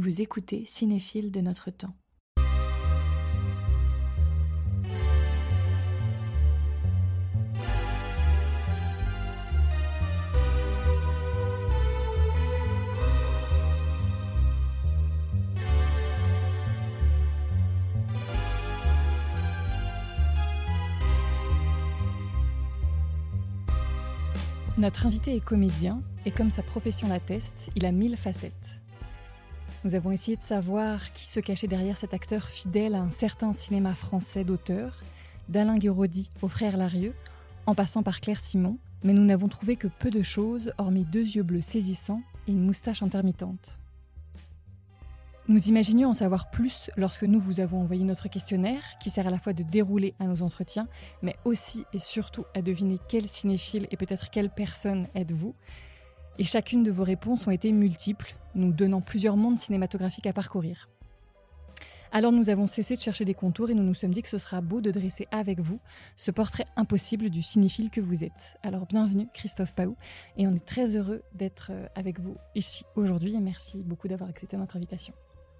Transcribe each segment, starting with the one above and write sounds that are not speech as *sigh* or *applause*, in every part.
Vous écoutez Cinéphile de notre temps. Notre invité est comédien et comme sa profession l'atteste, il a mille facettes. Nous avons essayé de savoir qui se cachait derrière cet acteur fidèle à un certain cinéma français d'auteur, d'Alain Guéraudy au frère Larieux, en passant par Claire Simon, mais nous n'avons trouvé que peu de choses, hormis deux yeux bleus saisissants et une moustache intermittente. Nous imaginions en savoir plus lorsque nous vous avons envoyé notre questionnaire, qui sert à la fois de dérouler à nos entretiens, mais aussi et surtout à deviner quel cinéphile et peut-être quelle personne êtes-vous. Et chacune de vos réponses ont été multiples, nous donnant plusieurs mondes cinématographiques à parcourir. Alors nous avons cessé de chercher des contours et nous nous sommes dit que ce sera beau de dresser avec vous ce portrait impossible du cinéphile que vous êtes. Alors bienvenue Christophe Paou et on est très heureux d'être euh, avec vous ici aujourd'hui et merci beaucoup d'avoir accepté notre invitation.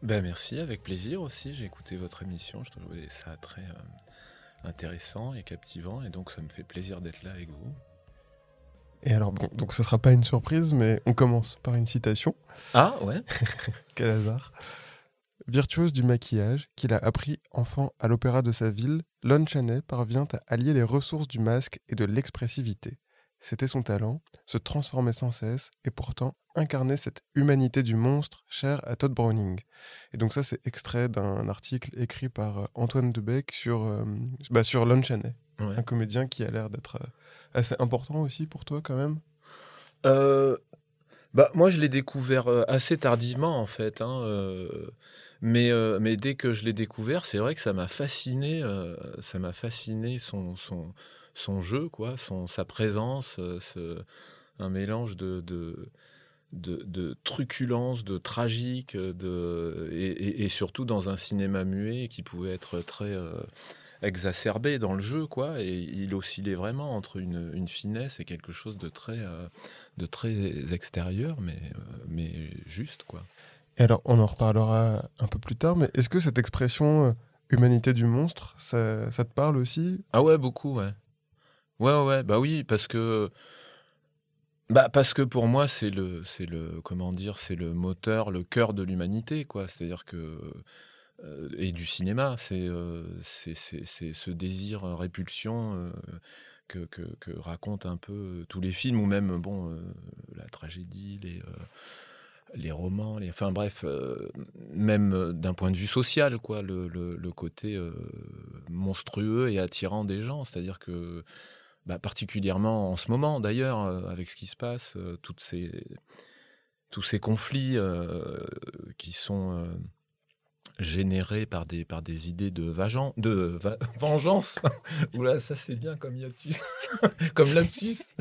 Ben merci, avec plaisir aussi. J'ai écouté votre émission, je trouvais ça très euh, intéressant et captivant, et donc ça me fait plaisir d'être là avec vous. Et alors, bon, donc ce sera pas une surprise, mais on commence par une citation. Ah ouais *laughs* Quel hasard. Virtuose du maquillage, qu'il a appris enfant à l'opéra de sa ville, Lon Chaney parvient à allier les ressources du masque et de l'expressivité. C'était son talent, se transformer sans cesse et pourtant incarner cette humanité du monstre chère à Todd Browning. Et donc ça, c'est extrait d'un article écrit par euh, Antoine Debec sur, euh, bah, sur Lon Chaney, un comédien qui a l'air d'être euh, assez important aussi pour toi quand même? bah, moi, je l'ai découvert assez tardivement en fait. Hein, mais, mais dès que je l'ai découvert, c'est vrai que ça m'a fasciné. ça m'a fasciné son, son, son jeu, quoi, son, sa présence, euh, ce, un mélange de, de, de, truculence, de tragique, de, et, surtout dans un cinéma muet qui pouvait être très euh, exacerbé dans le jeu, quoi. Et il oscillait vraiment entre une, une finesse et quelque chose de très, euh, de très extérieur, mais, mais juste, quoi. Et alors, on en reparlera un peu plus tard, mais est-ce que cette expression humanité du monstre, ça, ça te parle aussi? Ah ouais, beaucoup, ouais. Ouais, ouais, bah oui, parce que. Bah parce que pour moi c'est le c'est le comment dire c'est le moteur le cœur de l'humanité quoi c'est-à-dire que euh, et du cinéma c'est euh, ce désir répulsion euh, que, que, racontent un peu tous les films ou même bon la tragédie les les romans, les, enfin bref, même d'un point de vue social, quoi, le, le, côté monstrueux et attirant des gens. C'est-à-dire que bah, particulièrement en ce moment d'ailleurs, euh, avec ce qui se passe, euh, toutes ces, tous ces conflits euh, qui sont générés par des, par des idées de, de *laughs* vengeance. *laughs* Oula, ça c'est bien comme hiatus, *laughs* comme lapsus.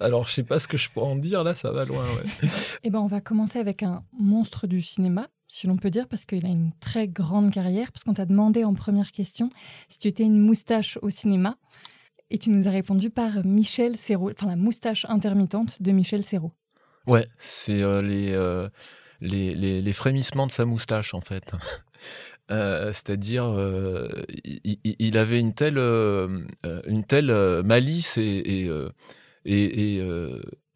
Alors, je sais pas ce que je pourrais en dire, là, ça va loin. Ouais. Eh ben, on va commencer avec un monstre du cinéma, si l'on peut dire, parce qu'il a une très grande carrière, parce qu'on t'a demandé en première question si tu étais une moustache au cinéma, et tu nous as répondu par Michel Serrault, enfin la moustache intermittente de Michel Serrault. Ouais, c'est euh, euh, les, les, frémissements de sa moustache, en fait. *laughs* Euh, c'est-à-dire, il, avait une telle, une telle malice et, et, et,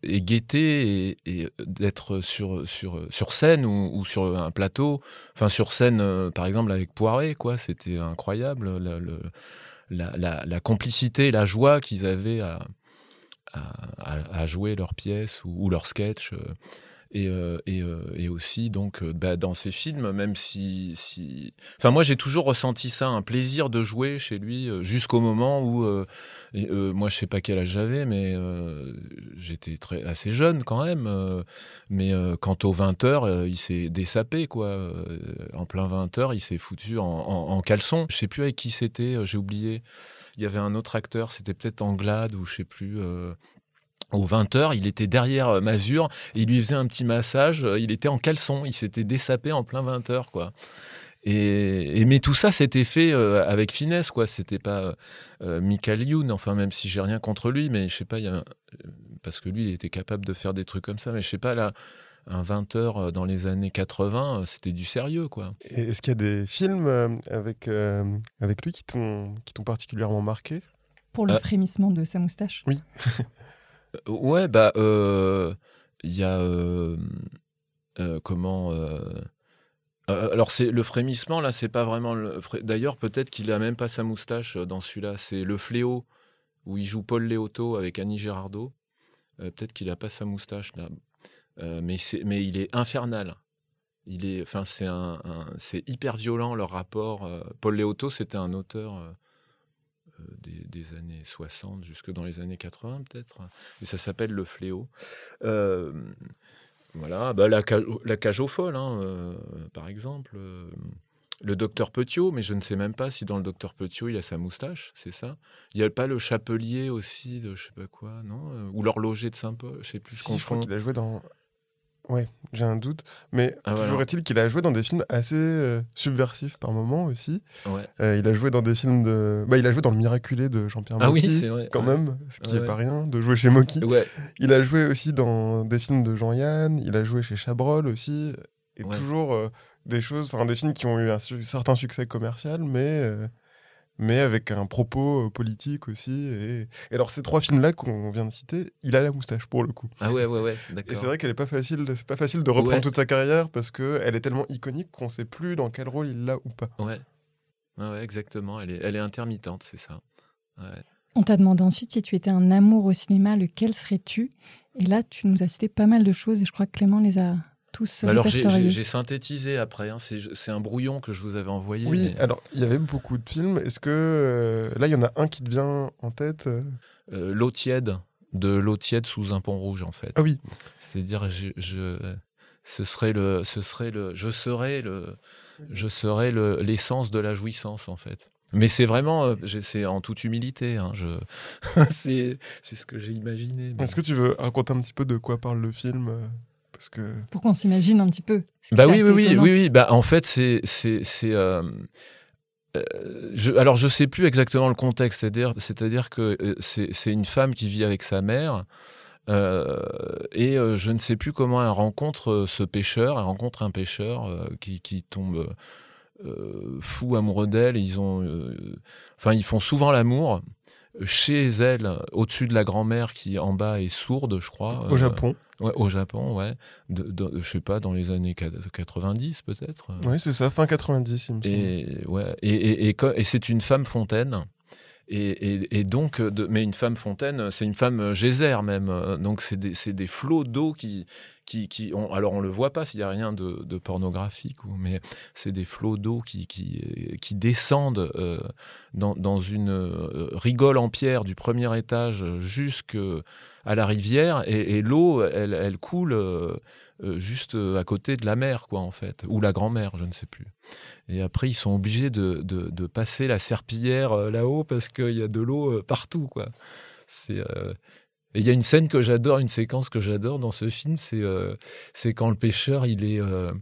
et gaieté et, d'être sur, sur, sur scène ou, sur un plateau. Enfin, sur scène, euh, par exemple, avec Poiré, quoi. C'était incroyable. La, la, complicité, la joie qu'ils avaient à, à, jouer leurs pièces ou, ou leurs sketchs. Euh, et, euh, et, aussi donc euh, bah, dans ses films, même si, enfin moi j'ai toujours ressenti ça, un plaisir de jouer chez lui jusqu'au moment où moi je sais pas quel âge j'avais, mais j'étais très assez jeune quand même. mais quant aux 20 heures, il s'est dessapé quoi. en plein 20 heures, il s'est foutu en, caleçon. Je sais plus avec qui c'était, j'ai oublié. Il y avait un autre acteur, c'était peut-être Anglade ou je sais plus aux 20h, il était derrière euh, Mazur, il lui faisait un petit massage, euh, il était en caleçon, il s'était dessapé en plein 20h, quoi. Et, mais tout ça, c'était fait euh, avec finesse, quoi. C'était pas Michael Youn, enfin, même si j'ai rien contre lui, mais je sais pas, y a, parce que lui, il était capable de faire des trucs comme ça, mais je sais pas, là, un 20 heures dans les années 80, c'était du sérieux, quoi. Est-ce qu'il y a des films avec, avec lui qui t'ont particulièrement marqué? Pour le frémissement de sa moustache? Oui. *laughs* ouais, bah, il y a. comment. alors c'est le frémissement là, c'est pas vraiment. Le... D'ailleurs, peut-être qu'il a même pas sa moustache dans celui-là. C'est le fléau où il joue Paul Léoto avec Annie Girardot. Euh, peut-être qu'il n'a pas sa moustache là, euh, mais, mais il est infernal. Il est, enfin, c'est un, c'est hyper violent leur rapport. Euh, Paul Léoto, c'était un auteur des, années 60 jusque dans les années 80 peut-être, et ça s'appelle Le Fléau. voilà, bah, la, la cage aux folles, hein, par exemple le docteur Petiot, mais je ne sais même pas si dans le docteur Petiot il a sa moustache, c'est ça? Il n'y a pas le chapelier aussi de je sais pas quoi, non? Euh, Ou l'horloger de Saint-Paul, je sais plus. Si, je crois qu'il a joué dans. Ouais, j'ai un doute. Mais ah, toujours est-il qu'il a joué dans des films assez euh, subversifs par moments aussi. Ouais. Euh, il a joué dans des films de. Bah, il a joué dans Le Miraculé de Jean-Pierre Mocky. Ah oui, c'est vrai. Quand même, ce qui n'est pas rien, de jouer chez Mocky. Ouais. Il a joué aussi dans des films de Jean-Yann. Il a joué chez Chabrol aussi. Et toujours des choses, enfin des films qui ont eu un certain succès commercial, mais, euh, mais avec un propos euh, politique aussi. Et, alors ces trois films-là qu'on vient de citer, il a la moustache pour le coup. Ah ouais, ouais, ouais, d'accord. Et c'est vrai qu'elle est pas facile, c'est pas facile de reprendre toute sa carrière parce que elle est tellement iconique qu'on sait plus dans quel rôle il l'a ou pas. Ouais, ouais, exactement. Elle est, elle est intermittente, c'est ça. On t'a demandé ensuite si tu étais un amour au cinéma, lequel serais-tu? Et là, tu nous as cité pas mal de choses et je crois que Clément les a bah alors j'ai synthétisé après, hein. c'est un brouillon que je vous avais envoyé. Oui, alors il y avait beaucoup de films. Est-ce que euh, là il y en a un qui te vient en tête euh euh, L'eau tiède, de l'eau tiède sous un pont rouge en fait. Ah oui. C'est-à-dire je, je, ce serait le, ce serait le, je serais le, je serais l'essence de la jouissance en fait. Mais c'est vraiment, c'est en toute humilité. Hein, *laughs* c'est ce que j'ai imaginé. Est-ce que tu veux raconter un petit peu de quoi parle le film que... Pour qu'on s'imagine un petit peu. Bah oui, oui, oui, oui, oui, Bah, en fait, c'est. c'est, euh, euh, je, alors, je sais plus exactement le contexte, c'est-à-dire, c'est-à-dire que euh, c'est, une femme qui vit avec sa mère. et je ne sais plus comment elle rencontre ce pêcheur. Elle rencontre un pêcheur qui, qui, tombe fou amoureux d'elle. Ils ont, enfin, ils font souvent l'amour chez elle, au-dessus de la grand-mère qui en bas est sourde, je crois. Au Japon. Ouais, au Japon, ouais. De, je sais pas, dans les années 90 peut-être. Oui, c'est ça, fin 90, il me semble. Et, ouais, et, et, et c'est une femme fontaine. Et, donc, de, mais une femme fontaine, c'est une femme geyser même. Donc, c'est des, des, flots d'eau qui, qui, ont, alors on le voit pas s'il y a rien de, pornographique, mais c'est des flots d'eau qui, descendent euh, dans, une euh, rigole en pierre du premier étage jusqu'à la rivière, et, l'eau, elle, coule euh, juste à côté de la mer, quoi, en fait, ou la grand-mère, je ne sais plus. Et après, ils sont obligés de passer la serpillière là-haut parce qu'il y a de l'eau partout, quoi. C'est et il y a une scène que j'adore, une séquence que j'adore dans ce film, c'est euh, quand le pêcheur il est euh,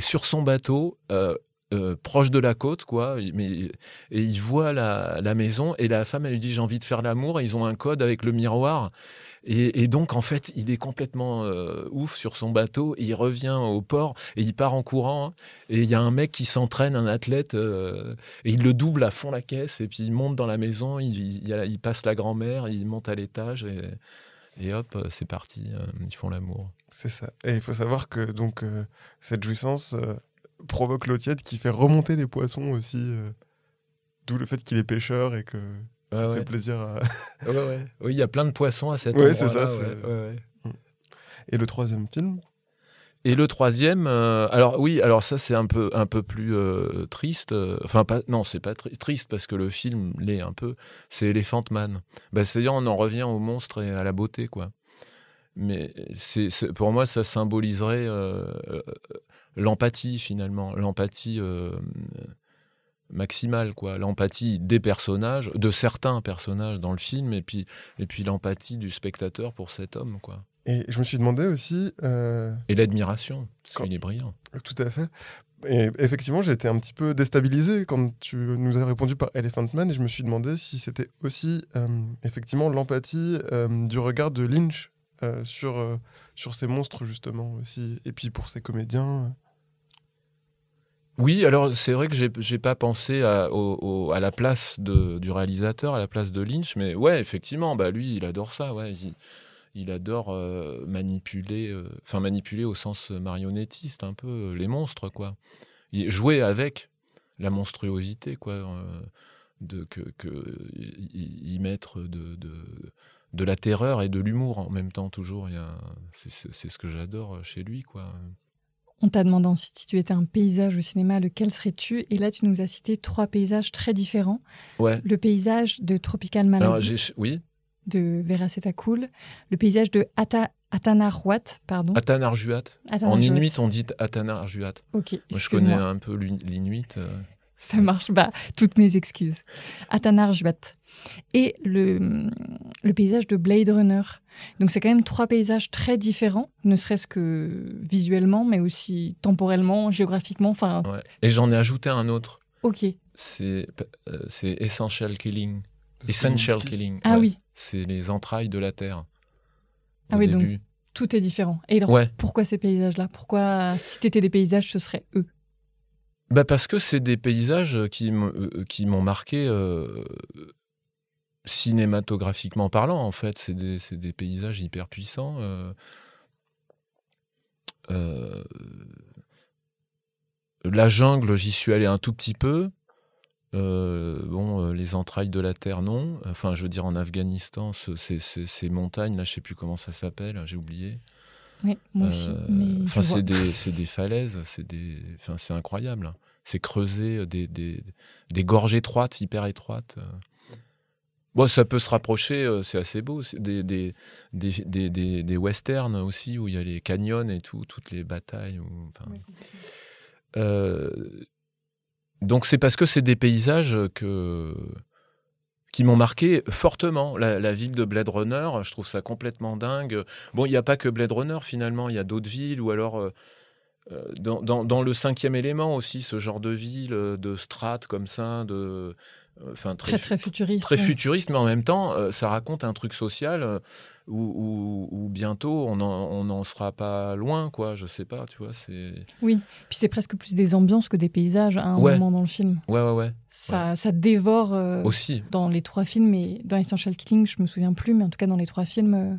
sur son bateau. Euh, proche de la côte, quoi, et il voit la, la, maison et la femme elle lui dit j'ai envie de faire l'amour. Ils ont un code avec le miroir et, donc, en fait, il est complètement euh, ouf sur son bateau. il revient au port et il part en courant. Et il y a un mec qui s'entraîne, un athlète, euh, et il le double à fond la caisse. Et puis il monte dans la maison, il, passe la grand-mère, il monte à l'étage et, hop, c'est parti. Euh, ils font l'amour. C'est ça. Et il faut savoir que donc cette jouissance provoque l'eau tiède qui fait remonter les poissons aussi. D'où le fait qu'il est pêcheur et que ça fait plaisir à. Oui, il y a plein de poissons à cette endroit. Oui, c'est ça. Mm. Et le troisième film? Et le troisième, euh, alors oui, alors ça c'est un peu un peu plus euh, triste. Euh, enfin pas, non, c'est pas triste parce que le film l'est un peu. C'est Elephant Man. Bah, c'est-à-dire on en revient au monstre et à la beauté quoi. Mais c'est pour moi ça symboliserait l'empathie finalement, l'empathie maximale quoi l'empathie des personnages de certains personnages dans le film et puis et puis l'empathie du spectateur pour cet homme quoi et je me suis demandé aussi euh, et l'admiration parce qu'il est brillant tout à fait et effectivement j'ai été un petit peu déstabilisé quand tu nous as répondu par Elephant Man et je me suis demandé si c'était aussi euh, effectivement l'empathie euh, du regard de Lynch sur, sur ces monstres, justement, aussi. Et puis pour ces comédiens. Oui, alors c'est vrai que j'ai pas pensé à, la place du réalisateur, à la place de Lynch, mais ouais, effectivement, bah lui, il adore ça, ouais, il, adore euh, manipuler, euh, enfin manipuler au sens marionnettiste un peu euh, les monstres, quoi. Il- jouer avec la monstruosité, quoi, de que, que y, y mettre de, de de la terreur et de l'humour en même temps toujours. C'est ce que j'adore chez lui, quoi. On t'a demandé ensuite si tu étais un paysage au cinéma, lequel serais-tu? Et là, tu nous as cité trois paysages très différents. Ouais. Le paysage de Tropical Malady oui. de Vera Cool, le paysage de Ata, Atanarhuat, pardon. Atanarjuat. En inuit, on dit Atanarjuat. Ok, Moi, je connais un peu l'in- l'inuit. euh. Ça marche. Bah, toutes mes excuses. Atanarjuat. Et le, le paysage de Blade Runner. Donc, c'est quand même trois paysages très différents, ne serait-ce que visuellement, mais aussi temporellement, géographiquement. Enfin, Ouais. Et j'en ai ajouté un autre. ok. C'est euh, c'est Essential Killing. Essential. Killing. Ah ouais. oui, C'est les entrailles de la Terre. Ah Au oui, donc- tout est différent. Et alors, Ouais. pourquoi ces paysages-là? Pourquoi, si t'étais des paysages, ce serait eux? Bah parce que c'est des paysages qui m'ont euh, qui m'ont marqué euh, cinématographiquement parlant, en fait. C'est des, des paysages hyper puissants. euh. Euh, la jungle, j'y suis allé un tout petit peu. Euh, bon, euh, les entrailles de la terre, non. Enfin, je veux dire, en Afghanistan, ce- ces, montagnes, là, je sais plus comment ça s'appelle, j'ai oublié. Oui, moi aussi. Euh, Enfin, c'est des, falaises, c'est des, enfin, c'est incroyable. C'est creuser des, des, des gorges étroites, hyper étroites. Bon, ça peut se rapprocher, euh, c'est assez beau. Des, des, des, des, westerns aussi, où il y a les canyons et tout, toutes les batailles. où- enfin, euh, donc c'est parce que c'est des paysages que qui m'ont marqué fortement. La, la ville de Blade Runner, je trouve ça complètement dingue. Bon, il n'y a pas que Blade Runner finalement, il y a d'autres villes ou alors euh, euh, dans, dans- dans le cinquième élément aussi, ce genre de ville, euh, de strates comme ça, de enfin Très, très futuriste. très ouais. futuriste, mais en même temps, ça raconte un truc social où, où- où bientôt on n'en sera pas loin, quoi. Je sais pas, tu vois. C'est Oui, puis c'est presque plus des ambiances que des paysages à un Ouais. moment dans le film. ouais, ouais, ouais. Ça, ça dévore euh, Aussi. dans les trois films, et dans Essential Killing, je me souviens plus, mais en tout cas dans les trois films, euh,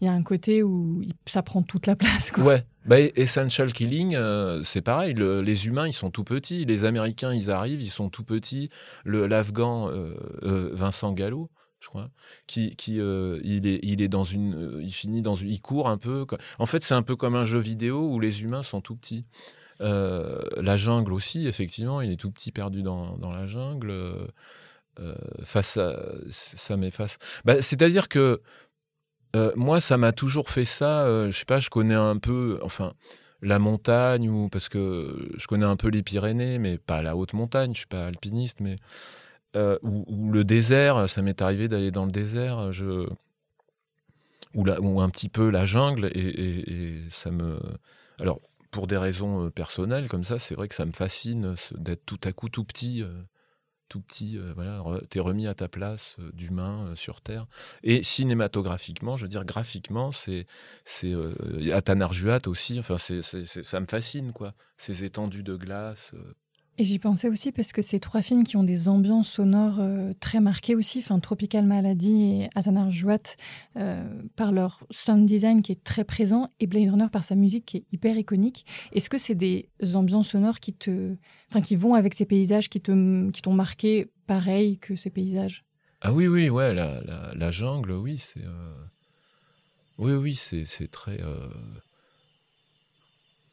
il y a un côté où ça prend toute la place. Quoi. Ouais. Bah, Essential Killing, euh, c'est pareil. le- les humains, ils sont tout petits. Les Américains, ils arrivent, ils sont tout petits. L'Afghan euh, euh, Vincent Gallo, je crois, qui, qui euh, il est, il est dans une, euh, il finit dans une, il court un peu. En fait, c'est un peu comme un jeu vidéo où les humains sont tout petits. Euh, la jungle aussi, effectivement, il est tout petit perdu dans, dans la jungle. face ça m'efface. Bah, C'est-à-dire que moi, ça m'a toujours fait ça. je sais pas, je connais un peu, enfin, la montagne ou parce que je connais un peu les Pyrénées, mais pas la haute montagne. Je suis pas alpiniste, mais euh, ou, le désert. Ça m'est arrivé d'aller dans le désert. Je ou, un petit peu la jungle et, ça me. Alors pour des raisons euh, personnelles comme ça, c'est vrai que ça me fascine d'être tout à coup tout petit. euh, tout petit, voilà, t'es remis à ta place d'humain sur Terre. Et cinématographiquement, je veux dire, graphiquement, c'est c'est Atanarjuat aussi. Enfin, ça me fascine, quoi. Ces étendues de glace. Et j'y pensais aussi parce que c'est trois films qui ont des ambiances sonores euh, très marquées aussi. Enfin, Tropical Malady et Atanar Juat euh, par leur sound design qui est très présent et Blade Runner par sa musique qui est hyper iconique. Est-ce que c'est des ambiances sonores qui te, enfin, qui vont avec ces paysages qui te, qui t'ont marqué pareil que ces paysages? Ah oui, oui, ouais, la, jungle, oui, c'est. euh, Oui, oui, c'est très.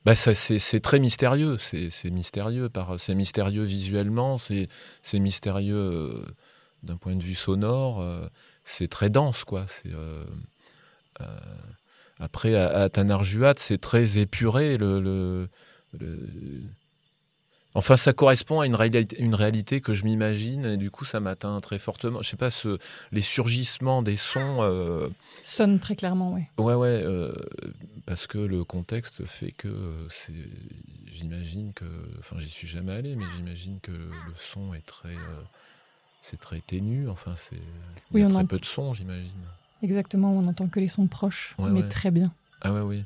Bah, c'est très mystérieux. C'est mystérieux c'est mystérieux visuellement, c'est mystérieux euh, d'un point de vue sonore. euh, c'est très dense, quoi. Euh, après à, Tanarjuat, c'est très épuré. Le- le- Enfin, ça correspond à une réalité, une réalité que je m'imagine, et du coup, ça m'atteint très fortement. Je sais pas, ce, les surgissements des sons. Sonne très clairement, ouais. Ouais, ouais, euh, parce que le contexte fait que euh, c'est. J'imagine que. Enfin, j'y suis jamais allé, mais j'imagine que le son est très. euh, c'est très ténu, enfin, c'est. Il Oui, y a on très en- peu de son, j'imagine. Exactement, on n'entend que les sons proches, mais très bien. Ah ouais, oui.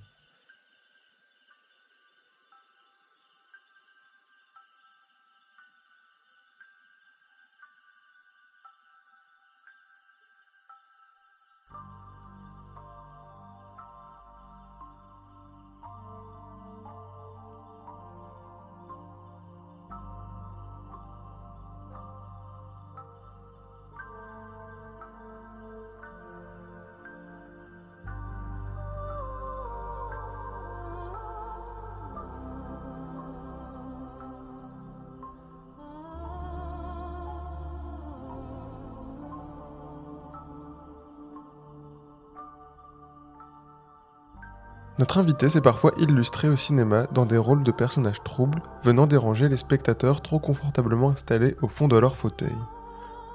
Notre invité s'est parfois illustré au cinéma dans des rôles de personnages troubles, venant déranger les spectateurs trop confortablement installés au fond de leur fauteuil.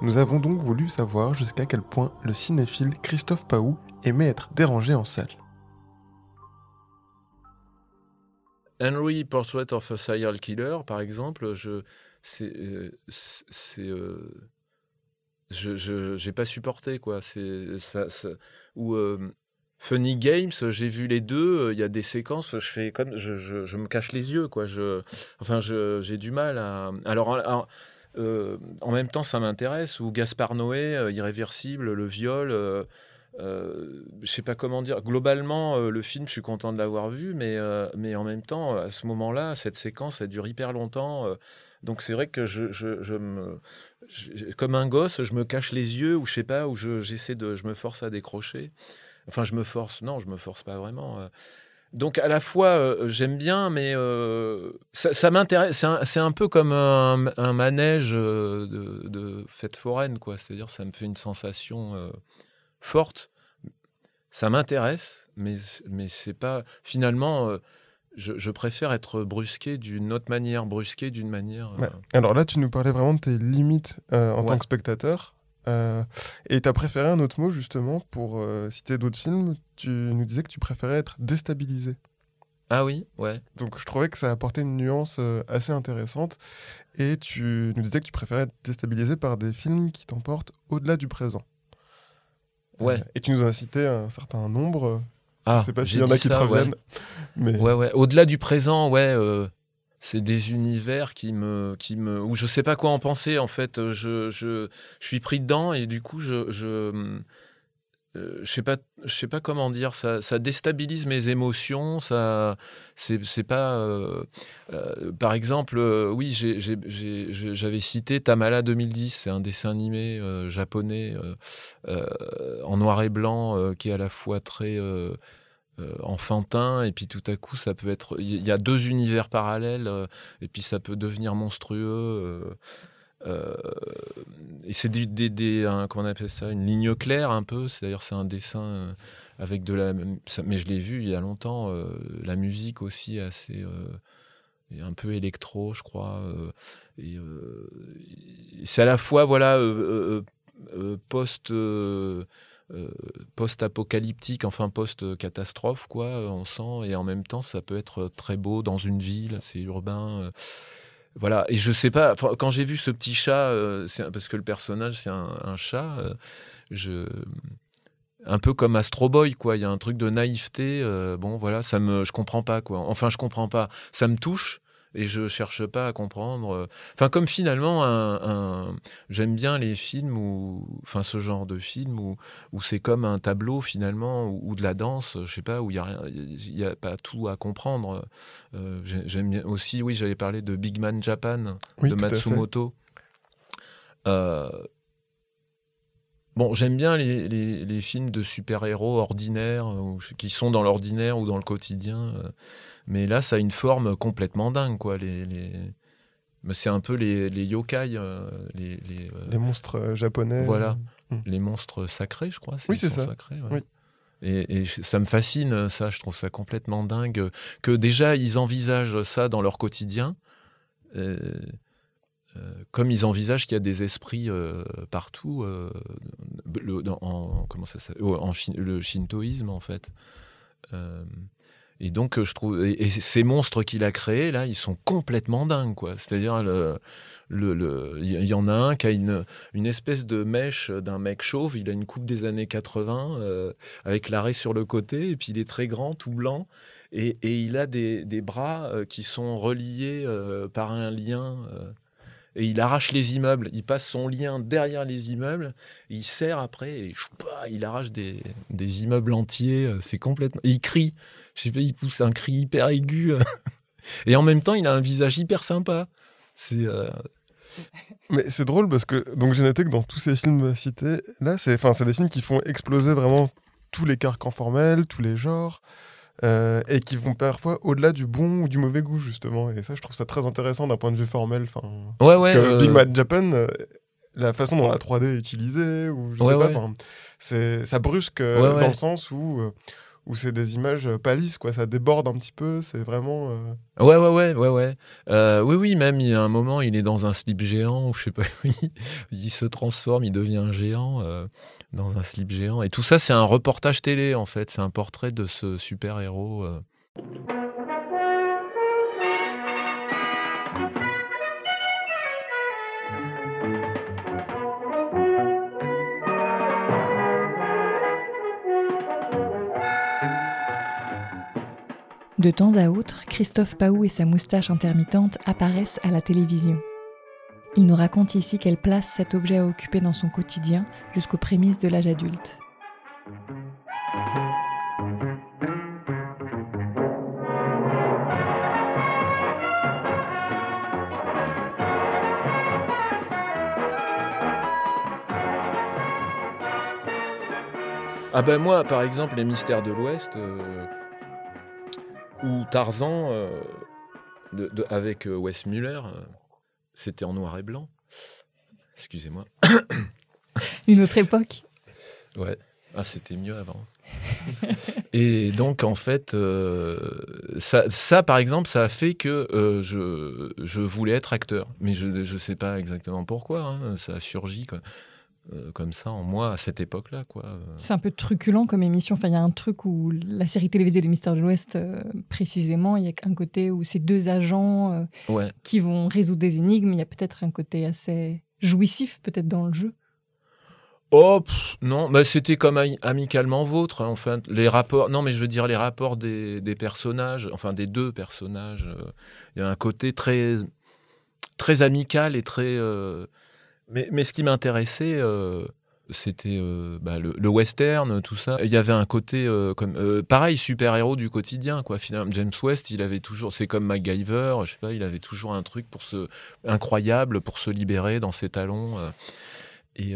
Nous avons donc voulu savoir jusqu'à quel point le cinéphile Christophe Paou aimait être dérangé en salle. Henry Portrait of a Serial Killer, par exemple, je c'est euh, euh, je j'ai pas supporté quoi. C'est ça, ou euh, Funny Games, j'ai vu les deux. Euh, il y a des séquences, je fais comme, je, je, me cache les yeux, quoi. Je, j'ai du mal à. Alors, euh, en même temps, ça m'intéresse. Ou Gaspard Noé, euh, Irréversible, le viol. Euh, je sais pas comment dire. Globalement, le film, je suis content de l'avoir vu, mais, mais en même temps, à ce moment-là, cette séquence, elle dure hyper longtemps. donc c'est vrai que je, je, me, comme un gosse, je me cache les yeux, ou je sais pas, ou j'essaie de, je me force à décrocher. Enfin, je me force. Non, je me force pas vraiment. Euh. Donc à la fois euh, j'aime bien, mais euh, ça, m'intéresse. C'est un, peu comme un, manège de, fête foraine, quoi. C'est-à-dire ça me fait une sensation forte. Ça m'intéresse, mais mais c'est pas finalement. Je, préfère être brusqué d'une autre manière, brusqué d'une manière. Alors là, tu nous parlais vraiment de tes limites en tant que spectateur. Euh, et tu as préféré un autre mot justement pour euh, citer d'autres films? Tu nous disais que tu préférais être déstabilisé. Ah oui, ouais. Donc je trouvais que ça apportait une nuance euh, assez intéressante. Et tu nous disais que tu préférais être déstabilisé par des films qui t'emportent au-delà du présent. Ouais. et tu nous as cité un certain nombre. Ah, je sais pas s'il y en a qui te reviennent. Mais... Ouais, ouais. Au-delà du présent, ouais c'est des univers qui me, qui me, où je sais pas quoi en penser en fait. Je, je, suis pris dedans et du coup je, je, euh, je sais pas, je sais pas comment dire. Ça, ça déstabilise mes émotions. Ça, c'est, pas. Euh, euh, par exemple, oui, j'avais cité Tamala 2010. C'est un dessin animé japonais en noir et blanc qui est à la fois très euh, enfantin et puis tout à coup ça peut être il y a deux univers parallèles euh, et puis ça peut devenir monstrueux euh, et c'est des, des, comment on appelle ça une ligne claire un peu c'est d'ailleurs c'est un dessin avec de la mais je l'ai vu il y a longtemps la musique aussi assez un peu électro je crois c'est à la fois voilà post euh, post-apocalyptique, enfin post-catastrophe, quoi, euh, on sent, et en même temps, ça peut être très beau dans une ville, c'est urbain. Euh, voilà, et je sais pas, quand j'ai vu ce petit chat, parce que le personnage c'est un, chat, je, un peu comme Astro Boy, quoi. Il y a un truc de naïveté. bon, voilà, ça me, je comprends pas, quoi. Enfin, je comprends pas. Ça me touche, et je cherche pas à comprendre. Euh, enfin, comme finalement, un, j'aime bien les films ou, enfin, ce genre de film où, où c'est comme un tableau finalement ou, de la danse, je sais pas, où il y a rien, il y a pas tout à comprendre. Euh, j'aime bien aussi, oui, j'avais parlé de Big Man Japan de Matsumoto. Euh, bon, j'aime bien les, les, les, films de super-héros ordinaires, qui sont dans l'ordinaire ou dans le quotidien. Mais là, ça a une forme complètement dingue, quoi. Les, les... C'est un peu les, les yokai, euh, les, les, euh, les, monstres euh, japonais. Voilà, hmm. les monstres sacrés, je crois. Oui, c'est ça. Sacrés, oui. Et, et, ça me fascine, ça, je trouve ça complètement dingue. Que déjà, ils envisagent ça dans leur quotidien. Comme ils envisagent qu'il y a des esprits partout, le, en, comment ça, en, le shintoïsme en fait. Et donc, je trouve, et, ces monstres qu'il a créés, là, ils sont complètement dingues, quoi. C'est-à-dire, le, le, il y en a un qui a une, une espèce de mèche d'un mec chauve, il a une coupe des années 80, avec l'arrêt sur le côté, et puis il est très grand, tout blanc, et, et il a des, des bras qui sont reliés par un lien et il arrache les immeubles. Il passe son lien derrière les immeubles, il serre après et il arrache des, des immeubles entiers. Euh, c'est complètement. il crie. Je sais pas, il pousse un cri hyper aigu. *laughs* et en même temps, il a un visage hyper sympa. C'est. Euh, Mais c'est drôle parce que donc j'ai noté que dans tous ces films cités, là, c'est enfin c'est des films qui font exploser vraiment tous les carcans formels, tous les genres. Euh, et qui vont parfois au-delà du bon ou du mauvais goût justement. Et ça, je trouve ça très intéressant d'un point de vue formel. Enfin, ouais, ouais. Parce que Big Mad Japan, euh, la façon dont la 3D est utilisée, ou je sais pas, c'est ça brusque euh, dans le sens où où c'est des images pas lisses, quoi. Ça déborde un petit peu, c'est vraiment. Ouais, ouais, ouais, ouais, ouais. oui, oui, même il y a un moment, il est dans un slip géant, ou je sais pas, *laughs* il se transforme, il devient un géant dans un slip géant. Et tout ça, c'est un reportage télé, en fait. C'est un portrait de ce super-héros. Euh. De temps à autre, Christophe Paou et sa moustache intermittente apparaissent à la télévision. Il nous raconte ici quelle place cet objet a occupé dans son quotidien jusqu'aux prémices de l'âge adulte. Ah ben moi, par exemple, les mystères de l'Ouest euh, ou Tarzan euh, avec euh, Wes Muller. C'était en noir et blanc. Excusez-moi. *coughs* Une autre époque. Ouais. Ah, c'était mieux avant. *laughs* et donc, en fait, euh, ça, par exemple, ça a fait que euh, je, je, voulais être acteur. Mais je ne sais pas exactement pourquoi. Hein. Ça a surgi. Quoi. Euh, comme ça en moi à cette époque-là. quoi. C'est un peu truculent comme émission. Enfin, il y a un truc où la série télévisée Les Mystères de l'Ouest, euh, précisément, il y a un côté où c'est deux agents euh, qui vont résoudre des énigmes. Il y a peut-être un côté assez jouissif, peut-être dans le jeu. Oh non, bah, c'était comme amicalement vôtre. Hein, enfin, les rapports. Non, mais je veux dire les rapports des, des personnages, enfin des deux personnages. Il y a un côté très très amical et très mais, ce qui m'intéressait, euh, c'était euh, bah, le, western, tout ça. Il y avait un côté euh, comme pareil super-héros du quotidien quoi. Finalement, James West, il avait toujours c'est comme MacGyver, je sais pas, il avait toujours un truc pour se incroyable pour se libérer dans ses talons et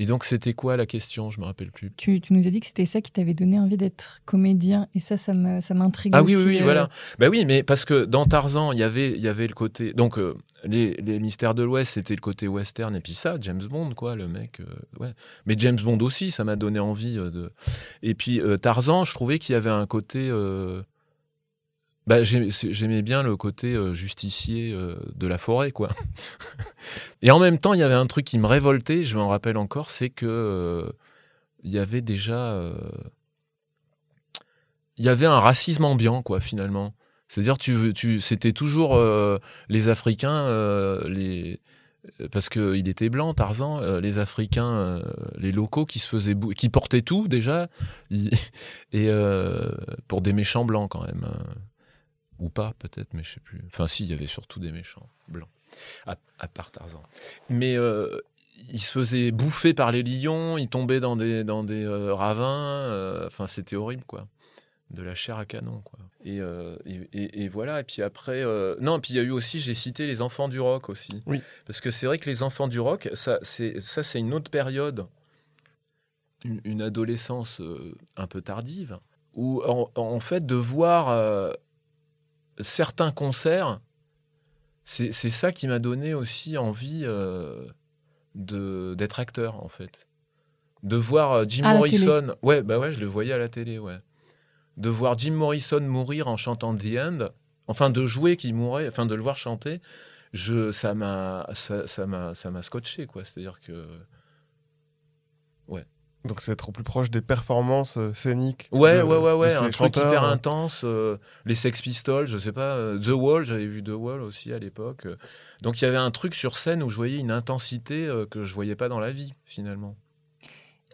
et donc, c'était quoi la question? Je me rappelle plus. Tu, nous as dit que c'était ça qui t'avait donné envie d'être comédien, et ça, ça m'intrigue Ah oui, oui, oui, voilà. Ben oui, mais parce que dans Tarzan, il y avait, il y avait le côté. Donc, euh, les, Mystères de l'Ouest, c'était le côté western, et puis ça, James Bond, quoi, le mec. Euh, ouais. Mais James Bond aussi, ça m'a donné envie euh, de. Et puis, Tarzan, je trouvais qu'il y avait un côté. Bah, j'aimais bien le côté euh, justicier euh, de la forêt, quoi. *laughs* et en même temps, il y avait un truc qui me révoltait, je m'en rappelle encore, c'est que euh, il y avait déjà, il y avait un racisme ambiant, quoi, finalement. C'est-à-dire, tu, tu, c'était toujours les Africains, les parce qu'il était blanc, Tarzan, les Africains, les locaux qui se faisaient qui portaient tout déjà, *laughs* et pour des méchants blancs quand même. Hein. Ou pas, peut-être, mais je sais plus. Enfin, si, il y avait surtout des méchants blancs, à, part Tarzan. Mais euh, il se faisait bouffer par les lions, il tombait dans des, dans des euh, ravins. Euh, enfin, c'était horrible, quoi. De la chair à canon, quoi. Et, et, voilà. Et puis après, non, puis il y a eu aussi, j'ai cité les enfants du rock aussi. Oui. Parce que c'est vrai que les enfants du rock, ça, c'est, ça, c'est une autre période, une, une adolescence un peu tardive, où en, en fait, de voir certains concerts, c'est ça qui m'a donné aussi envie euh, d'être acteur, en fait. De voir euh, Jim Morrison. Ouais, bah ouais, je le voyais à la télé, ouais. De voir Jim Morrison mourir en chantant The End, enfin de jouer qu'il mourait, enfin de le voir chanter, je, ça m'a ça, ça m'a scotché, quoi. C'est-à-dire que. Ouais. Donc c'est être au plus proche des performances euh, scéniques. Ouais, de- ouais, ouais, ouais, un truc hyper euh. intense. euh, les Sex Pistols, je sais pas, euh, The Wall, j'avais vu The Wall aussi à l'époque. Donc il y avait un truc sur scène où je voyais une intensité que je voyais pas dans la vie finalement.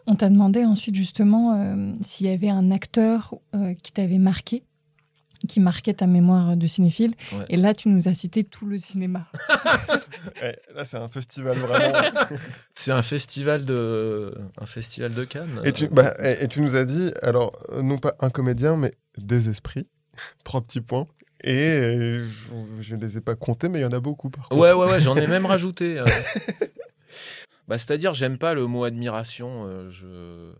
On t'a demandé ensuite justement euh, s'il y avait un acteur euh, qui t'avait marqué, qui marquait ta mémoire de cinéphile. Ouais. Et là, tu nous as cité tout le cinéma. *laughs* Ouais, là, c'est un festival vraiment. *laughs* C'est un festival de, un festival de Cannes. et, tu, bah, et, et tu nous as dit, alors, non pas un comédien, mais des esprits. *laughs* Trois petits points. Et euh, je ne les ai pas comptés, mais il y en a beaucoup par contre. Ouais, ouais, ouais, j'en ai même rajouté. euh. Bah, C'est-à-dire, j'aime pas le mot admiration. euh, je...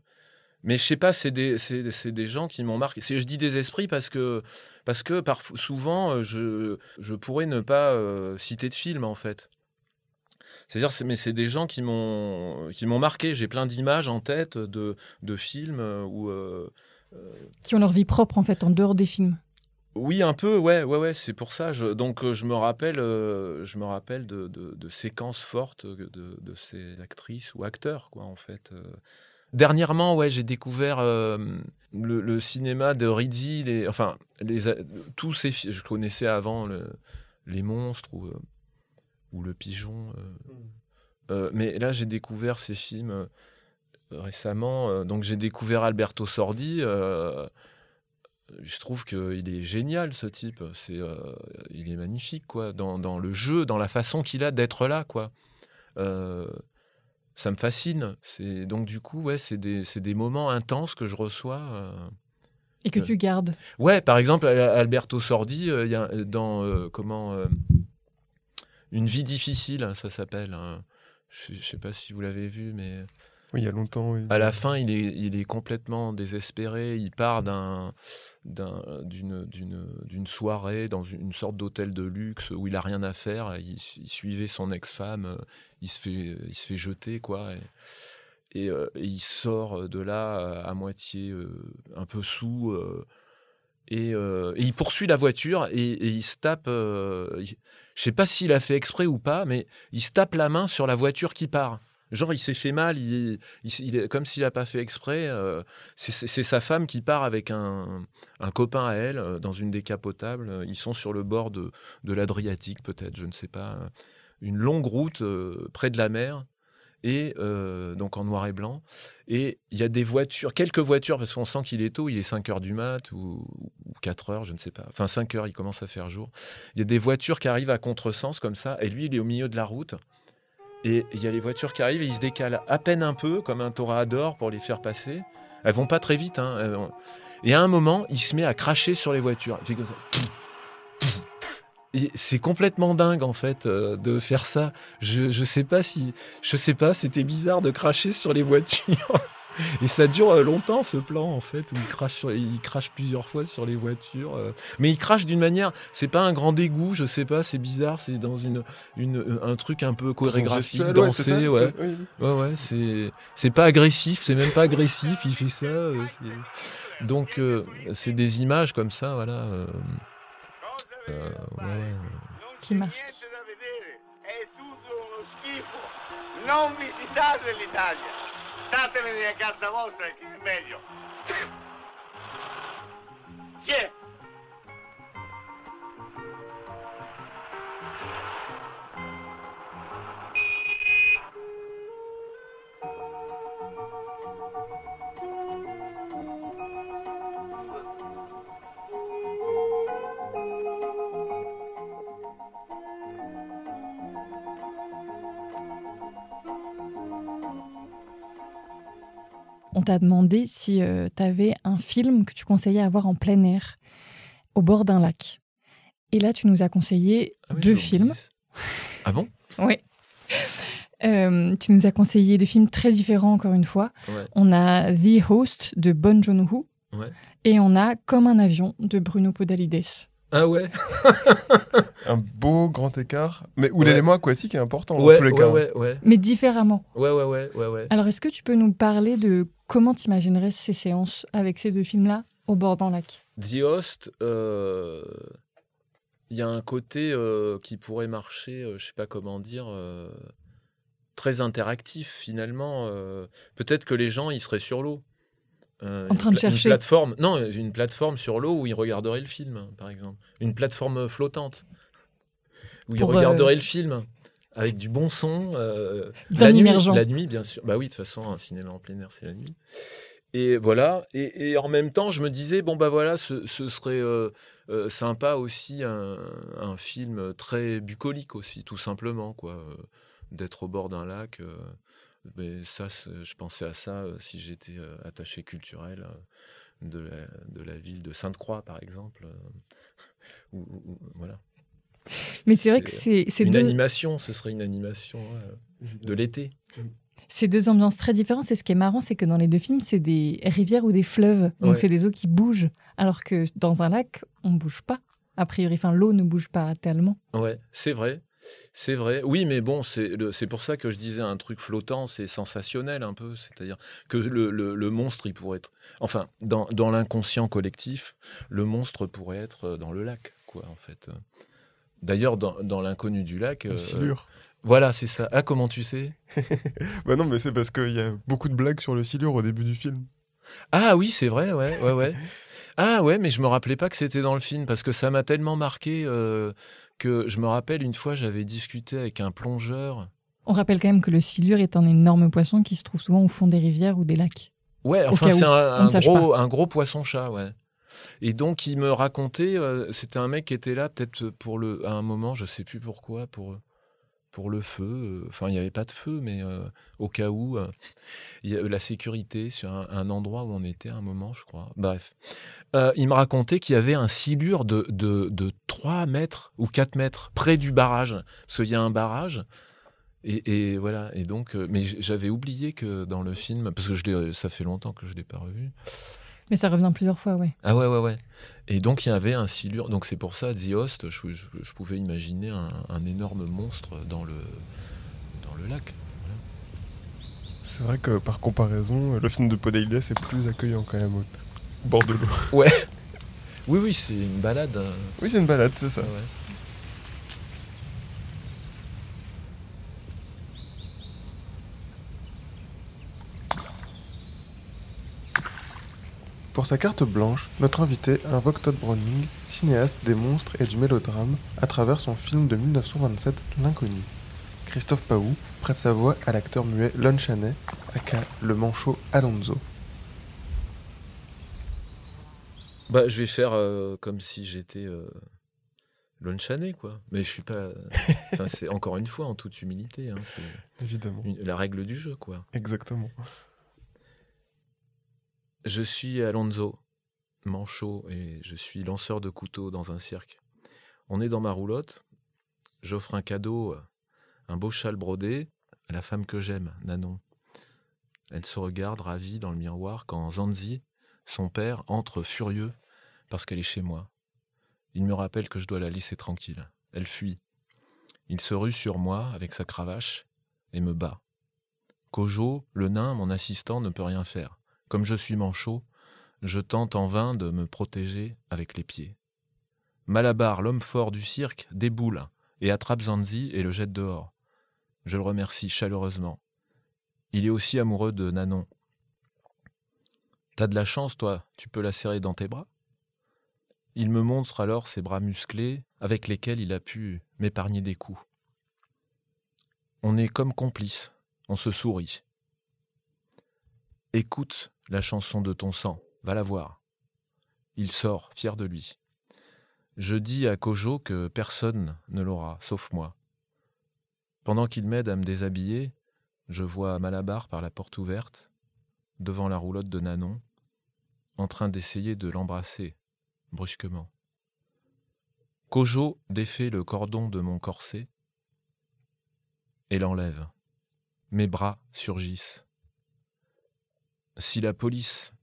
Mais je sais pas, c'est des, des gens qui m'ont marqué. Je dis des esprits parce que, parce que parfois, souvent, euh, je, je pourrais ne pas euh, citer de film, en fait. C'est-à-dire, c'est- mais c'est des gens qui m'ont, marqué. J'ai plein d'images en tête de, de films euh, où. Qui ont leur vie propre, en fait, en dehors des films. Oui, un peu, ouais, ouais, ouais, c'est pour ça. Je, donc, euh, je me rappelle, euh, je me rappelle de, de- de séquences fortes de, de ces actrices ou acteurs, quoi, en fait. euh. Dernièrement, ouais, j'ai découvert euh, le, le cinéma de Rizzi, les, enfin, les, tous ces, fi- je connaissais avant le- les monstres ou, euh, ou le pigeon. Euh, mais là, j'ai découvert ces films récemment. donc, j'ai découvert Alberto Sordi. Je trouve qu'il est génial, ce type. C'est, euh, il est magnifique, quoi, dans, dans le jeu, dans la façon qu'il a d'être là, quoi. Euh, ça me fascine. C'est donc du coup, ouais, c'est des, c'est des moments intenses que je reçois. euh. Et que tu gardes. Ouais, par exemple, Al- Alberto Sordi, il y a dans comment une vie difficile, ça s'appelle. hein. Je, je sais pas si vous l'avez vu, mais Oui, il y a longtemps. oui. à la fin, il est, complètement désespéré. Il part d'un, d'un- d'une, soirée dans une, sorte d'hôtel de luxe où il a rien à faire. Il, il suivait son ex-femme. euh, Il se fait, jeter, quoi. Et, euh, il sort de là euh, à moitié euh, un peu sous. euh, et, euh, il poursuit la voiture et, et il se tape. euh, il- je sais pas s'il a fait exprès ou pas, mais il se tape la main sur la voiture qui part. Genre, il s'est fait mal, il, il, comme s'il n'a pas fait exprès. euh, c'est- sa femme qui part avec un, copain à elle euh, dans une décapotable. Ils sont sur le bord de, l'Adriatique, peut-être, je ne sais pas. Une longue route euh, près de la mer, et euh, donc en noir et blanc. Et il y a des voitures, quelques voitures, parce qu'on sent qu'il est tôt, il est 5 heures du mat ou, ou 4 heures, je ne sais pas. Enfin, 5 heures, il commence à faire jour. Il y a des voitures qui arrivent à contresens comme ça, et lui, il est au milieu de la route. Et il y a les voitures qui arrivent et il se décale à peine un peu, comme un toréador, pour les faire passer. Elles vont pas très vite. Hein. Et à un moment, il se met à cracher sur les voitures. Il fait comme ça. C'est complètement dingue en fait euh, de faire ça. Je, je sais pas si, je sais pas, c'était bizarre de cracher sur les voitures. *laughs* *laughs* Et ça dure euh, longtemps ce plan en fait où il crache, sur- il crache plusieurs fois sur les voitures. euh. Mais il crache d'une manière, c'est pas un grand dégoût, je sais pas, c'est bizarre, c'est dans une, une, un truc un peu chorégraphique, Gestuel, dansé, ouais. c'est- oui, oui. Ouais, ouais, c'est c'est pas agressif, c'est même pas agressif, il fait ça. euh, Donc, euh, c'est des images comme ça, voilà. euh, euh, ouais. Qui. Non visitate l'Italia, statevene a casa vostra che è meglio. C'è. T'a demandé si tu avais un film que tu conseillais à voir en plein air, au bord d'un lac. Et là, tu nous as conseillé Ah oui, deux films. Ah bon? Oui. Euh, tu nous as conseillé deux films très différents, encore une fois. Ouais. On a The Host de Bon Joon-ho Ouais. et on a Comme un avion de Bruno Podalides. Ah ouais *laughs* Un beau grand écart, mais où Ouais. l'élément aquatique est important Ouais, dans tous les ouais, cas. ouais, ouais, Mais différemment. ouais, ouais, ouais, ouais, ouais. Alors, est-ce que tu peux nous parler de comment t'imaginerais ces séances avec ces deux films-là au bord d'un lac? The Host, euh, il y a un côté euh, qui pourrait marcher, euh, je sais pas comment dire, euh, très interactif finalement. euh, Peut-être que les gens ils seraient sur l'eau. Euh, En une train de chercher. Une plateforme, non, une plateforme sur l'eau où ils regarderaient le film, par exemple. Une plateforme flottante où ils Pour, euh, regarderaient le film avec du bon son. euh, Bien la nuit, immergeant. la nuit, bien sûr. Bah oui, de toute façon, un cinéma en plein air, c'est la nuit. Et voilà. Et, et en même temps, je me disais, bon, bah voilà, ce, ce serait euh, sympa aussi un, un film très bucolique aussi, tout simplement, quoi. D'être au bord d'un lac. Euh, mais ça, c'est- je pensais à ça euh, si j'étais euh, attaché culturel euh, de, la, de la ville de Sainte-Croix, par exemple. euh, *laughs* ou- ou- ou- voilà. Mais c'est vrai que C'est Une deux, animation, ce serait une animation euh, de l'été. c'est deux ambiances très différentes. Et ce qui est marrant, c'est que dans les deux films, c'est des rivières ou des fleuves. Donc Ouais. c'est des eaux qui bougent. Alors que dans un lac, on ne bouge pas. A priori, enfin, l'eau ne bouge pas tellement. Ouais, c'est vrai. C'est vrai. Oui, mais bon, c'est pour ça que je disais un truc flottant, c'est sensationnel un peu. C'est-à-dire que le, le- le monstre, il pourrait être. Enfin, dans, dans l'inconscient collectif, le monstre pourrait être euh, dans le lac, quoi, en fait. D'ailleurs, dans, dans l'inconnu du lac. Euh, silure. voilà, c'est ça. Ah, comment tu sais? *laughs* Bah non, mais c'est parce qu'il y a beaucoup de blagues sur le silure au début du film. Ah oui, c'est vrai, ouais, ouais, ouais. Ah ouais, mais je me rappelais pas que c'était dans le film parce que ça m'a tellement marqué euh, que je me rappelle une fois j'avais discuté avec un plongeur. On rappelle quand même que le silure est un énorme poisson qui se trouve souvent au fond des rivières ou des lacs. Ouais, enfin c'est un, gros, un gros poisson-chat, ouais. Et donc il me racontait, euh, c'était un mec qui était là peut-être pour le, à un moment, je sais plus pourquoi, pour pour le feu. euh, Enfin, il n'y avait pas de feu, mais euh, au cas où, euh, y a la sécurité sur un, endroit où on était à un moment, je crois. Bref. Il me racontait qu'il y avait un silure de, de, de 3 mètres ou 4 mètres près du barrage. Parce qu'il y a un barrage. Et, voilà. Et donc, mais j'avais oublié que dans le film, parce que je ça fait longtemps que je ne l'ai pas revu. Mais ça revient plusieurs fois, ouais. Ah ouais, ouais, ouais. Et donc, il y avait un silure. Donc, c'est pour ça, The Host, je, je- je pouvais imaginer un, un énorme monstre dans le, dans le lac. C'est vrai que par comparaison, le film de Podeides est plus accueillant quand même au bord de l'eau. *laughs* Oui, oui, c'est une balade. hein. Oui, c'est une balade, c'est ça. Ouais. Pour sa carte blanche, notre invité invoque Todd Browning, cinéaste des monstres et du mélodrame, à travers son film de 1927, L'inconnu. Christophe Paou prête sa voix à l'acteur muet Lon Chaney, aka le manchot Alonso. Bah, je vais faire euh, comme si j'étais euh, Lon Chaney, quoi. Mais je suis pas. *laughs* Enfin, c'est encore une fois en toute humilité. hein, c'est Évidemment. une- la règle du jeu, quoi. Exactement. Je suis Alonso, manchot, et je suis lanceur de couteau dans un cirque. On est dans ma roulotte. J'offre un cadeau, euh, un beau châle brodé, à la femme que j'aime, Nanon. Elle se regarde ravie dans le miroir quand Zanzi, son père, entre furieux parce qu'elle est chez moi. Il me rappelle que je dois la laisser tranquille. Elle fuit. Il se rue sur moi avec sa cravache et me bat. Kojo, le nain, mon assistant, ne peut rien faire. Comme je suis manchot, je tente en vain de me protéger avec les pieds. Malabar, l'homme fort du cirque, déboule et attrape Zanzi et le jette dehors. Je le remercie chaleureusement. Il est aussi amoureux de Nanon. T'as de la chance, toi, tu peux la serrer dans tes bras? Il me montre alors ses bras musclés avec lesquels il a pu m'épargner des coups. On est comme complices, on se sourit. Écoute la chanson de ton sang, va la voir. Il sort, fier de lui. Je dis à Kojo que personne ne l'aura, sauf moi. Pendant qu'il m'aide à me déshabiller, je vois Malabar par la porte ouverte, devant la roulotte de Nanon, en train d'essayer de l'embrasser, brusquement. Kojo défait le cordon de mon corset et l'enlève. Mes bras surgissent. Si la police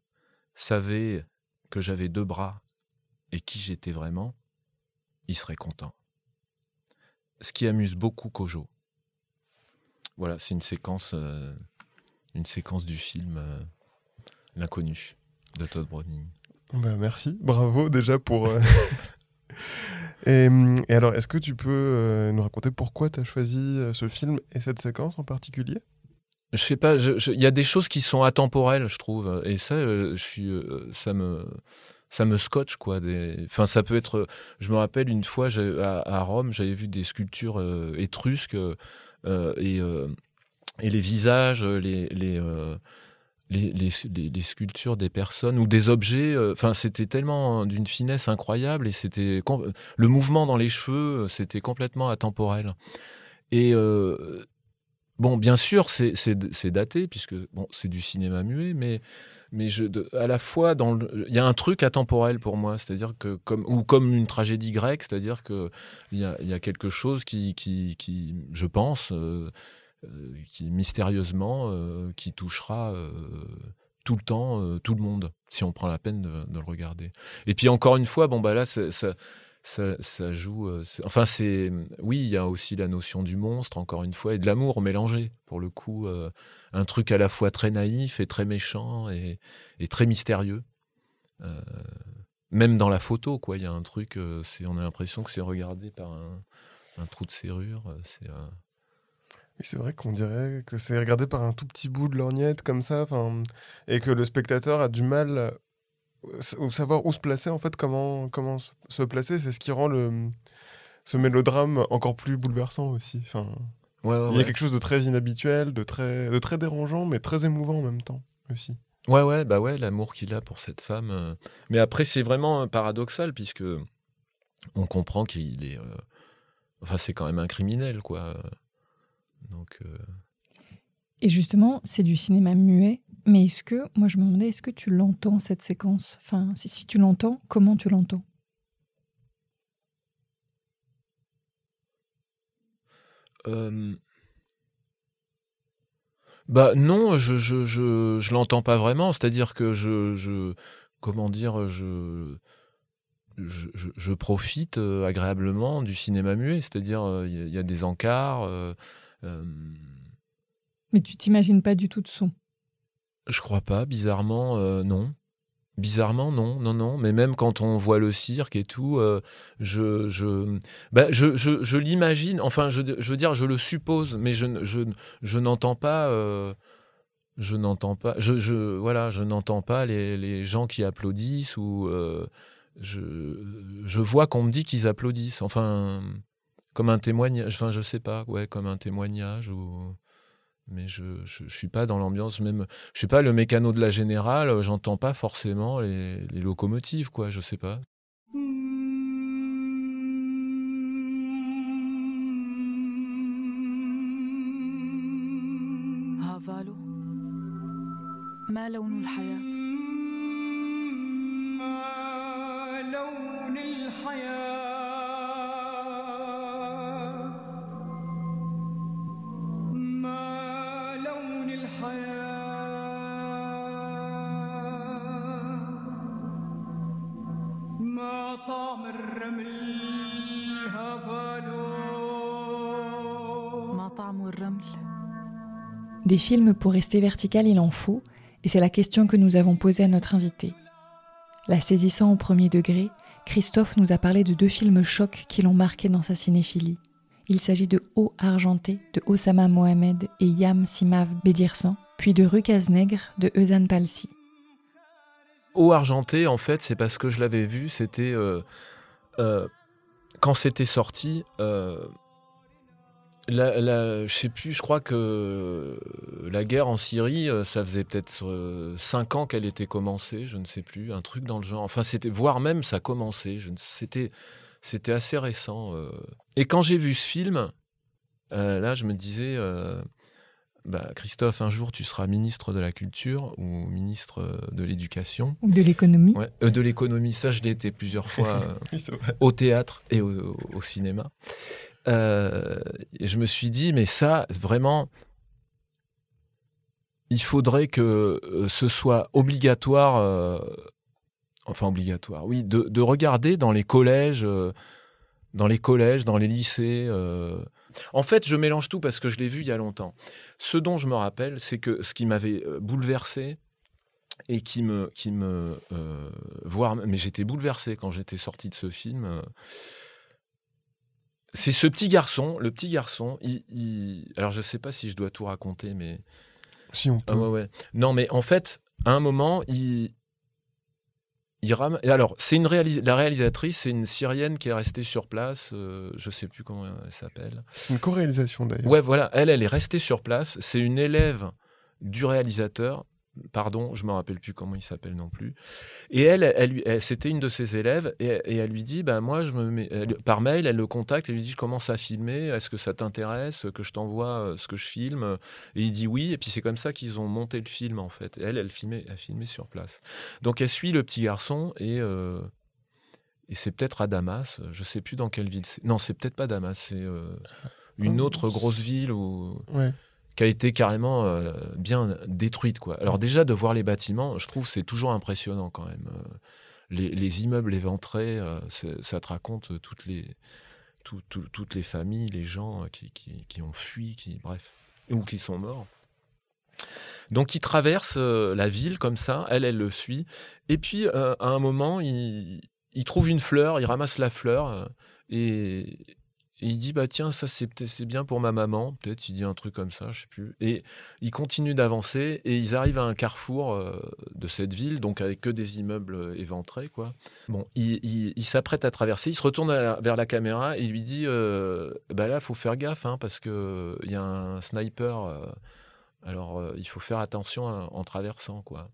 savait que j'avais deux bras et qui j'étais vraiment, il serait content. Ce qui amuse beaucoup Kojo. Voilà, c'est une séquence, euh, une séquence du film euh, L'inconnu de Todd Browning. Bah, merci, bravo déjà pour, euh, *laughs* Et, et alors, est-ce que tu peux nous raconter pourquoi tu as choisi ce film et cette séquence en particulier? Je sais pas, il y a des choses qui sont atemporelles, je trouve, et ça, euh, je suis, euh, ça me, ça me scotche quoi. Enfin, ça peut être. Je me rappelle une fois à, Rome, j'avais vu des sculptures euh, étrusques et et les visages, les les, les, les, sculptures des personnes ou des objets. Enfin, c'était tellement d'une finesse incroyable et c'était le mouvement dans les cheveux, c'était complètement atemporel. Et Bon, bien sûr, c'est daté, puisque bon, c'est du cinéma muet, mais, mais je, à la fois, il y a un truc atemporel pour moi, c'est-à-dire que, comme, ou comme une tragédie grecque, c'est-à-dire qu'il y a, y a quelque chose qui, qui, qui je pense, euh, euh, qui mystérieusement, euh, qui touchera tout le temps, tout le monde, si on prend la peine de, de le regarder. Et puis encore une fois, bon, bah là, ça, ça, joue. euh, enfin, c'est. Oui, il y a aussi la notion du monstre, encore une fois, et de l'amour mélangé. Pour le coup, euh, un truc à la fois très naïf et très méchant et, très mystérieux. Euh, même dans la photo, quoi, il y a un truc. on a l'impression que c'est regardé par un, trou de serrure. C'est. c'est vrai qu'on dirait que c'est regardé par un tout petit bout de lorgnette comme ça, et que le spectateur a du mal savoir où se placer, en fait, comment, comment se- placer. C'est ce qui rend le, ce mélodrame encore plus bouleversant aussi. Enfin, Ouais, ouais, il y a ouais. quelque chose de très inhabituel, de très, de très dérangeant, mais très émouvant en même temps aussi. Ouais, ouais, bah ouais, l'amour qu'il a pour cette femme. euh. Mais après, c'est vraiment euh, paradoxal, puisque on comprend qu'il est. euh, Enfin, c'est quand même un criminel, quoi. Donc. euh, Et justement, c'est du cinéma muet. Mais est-ce que, moi je me demandais, est-ce que tu l'entends cette séquence? Enfin, si, si tu l'entends, comment tu l'entends? Euh, Bah non, je je je, je l'entends pas vraiment. C'est-à-dire que je je comment dire je je, je- je profite euh, agréablement du cinéma muet. C'est-à-dire euh, il y, a- il y a des encarts. euh, Mais tu t'imagines pas du tout de son? Je crois pas. Bizarrement, euh, non. Bizarrement, non, non, non. Mais même quand on voit le cirque et tout, euh, je, je, bah, je, je, je l'imagine. Enfin, je, je veux dire, je le suppose, mais je, je, je n'entends pas. euh, je n'entends pas. Je, je, voilà, je n'entends pas les, les gens qui applaudissent ou je, je vois qu'on me dit qu'ils applaudissent. Enfin, comme un témoignage. Enfin, je sais pas. Ouais, comme un témoignage ou. Mais je, je, je suis pas dans l'ambiance même je sais pas, le mécano de la générale, euh, j'entends pas forcément les, les locomotives, quoi, je sais pas. Des films pour rester vertical, il en faut, et c'est la question que nous avons posée à notre invité. La saisissant au premier degré, Christophe nous a parlé de deux films chocs qui l'ont marqué dans sa cinéphilie. Il s'agit de Eau argentée de Osama Mohamed et Yam Simav Bedirsan, puis de Rukaz Nègre de Eusan Palsi. Eau argentée, en fait, c'est parce que je l'avais vu, c'était. euh, euh, quand c'était sorti, euh, la, la- je sais plus, je crois que la guerre en Syrie, euh, ça faisait peut-être euh, cinq ans qu'elle était commencée, je ne sais plus, un truc dans le genre. Enfin, c'était, voire même ça commençait. Je ne- c'était, c'était assez récent. euh. Et quand j'ai vu ce film, euh, là, je me disais. euh, bah, Christophe, un jour tu seras ministre de la Culture ou ministre euh, de l'Éducation. Ou de l'économie. Ouais, euh, de l'économie, ça je l'ai été plusieurs fois *laughs* euh, Oui, au théâtre et au, au cinéma. Euh, je me suis dit, mais ça, vraiment, il faudrait que euh, ce soit obligatoire, euh, enfin obligatoire, oui, de, de regarder dans les collèges, euh, dans les collèges, dans les lycées. En fait, je mélange tout parce que je l'ai vu il y a longtemps. Ce dont je me rappelle, c'est que ce qui m'avait bouleversé, et qui me qui me euh, mais j'étais bouleversé quand j'étais sorti de ce film c'est ce petit garçon, le petit garçon. Il, il- Alors, je sais pas si je dois tout raconter, mais Si on peut. ah ouais, ouais. Non, mais en fait, à un moment, il, il. Et alors, c'est une réalis- la réalisatrice, c'est une Syrienne qui est restée sur place. euh, je sais plus comment elle s'appelle. C'est une co-réalisation d'ailleurs. Ouais, voilà. Elle, elle est restée sur place. C'est une élève du réalisateur. Pardon, je me rappelle plus comment il s'appelle non plus. Et elle, elle, elle- c'était une de ses élèves et, et elle lui dit, bah moi, je me mets, elle- par mail, elle le contacte et lui dit, je commence à filmer. Est-ce que ça t'intéresse que je t'envoie euh, ce que je filme? Et il dit oui. Et puis c'est comme ça qu'ils ont monté le film en fait. Et elle, elle filmait, elle filmait sur place. Donc elle suit le petit garçon et euh, et c'est peut-être à Damas. Je sais plus dans quelle ville. Non, c'est peut-être pas Damas. C'est euh, une Oh, autre grosse ville où Ouais. Qui a été carrément euh, bien détruite. Quoi. Alors déjà, de voir les bâtiments, je trouve c'est toujours impressionnant quand même. Euh, les, les immeubles éventrés, euh, ça te raconte toutes les, tout- tout- toutes les familles, les gens qui, qui- ont fui, qui, bref, ou qui sont morts. Donc il traverse la ville comme ça, elle, elle le suit. Et puis à un moment, il, il trouve une fleur, il ramasse la fleur et, il dit bah tiens ça c'est bien pour ma maman peut-être il dit un truc comme ça je sais plus. Et il continue d'avancer et ils arrivent à un carrefour euh, de cette ville donc avec que des immeubles euh, éventrés quoi. Bon il, il- s'apprête à traverser il se retourne vers la caméra et lui dit euh, bah là faut faire gaffe hein, parce que il y a un sniper euh, alors euh, il faut faire attention hein, en traversant quoi.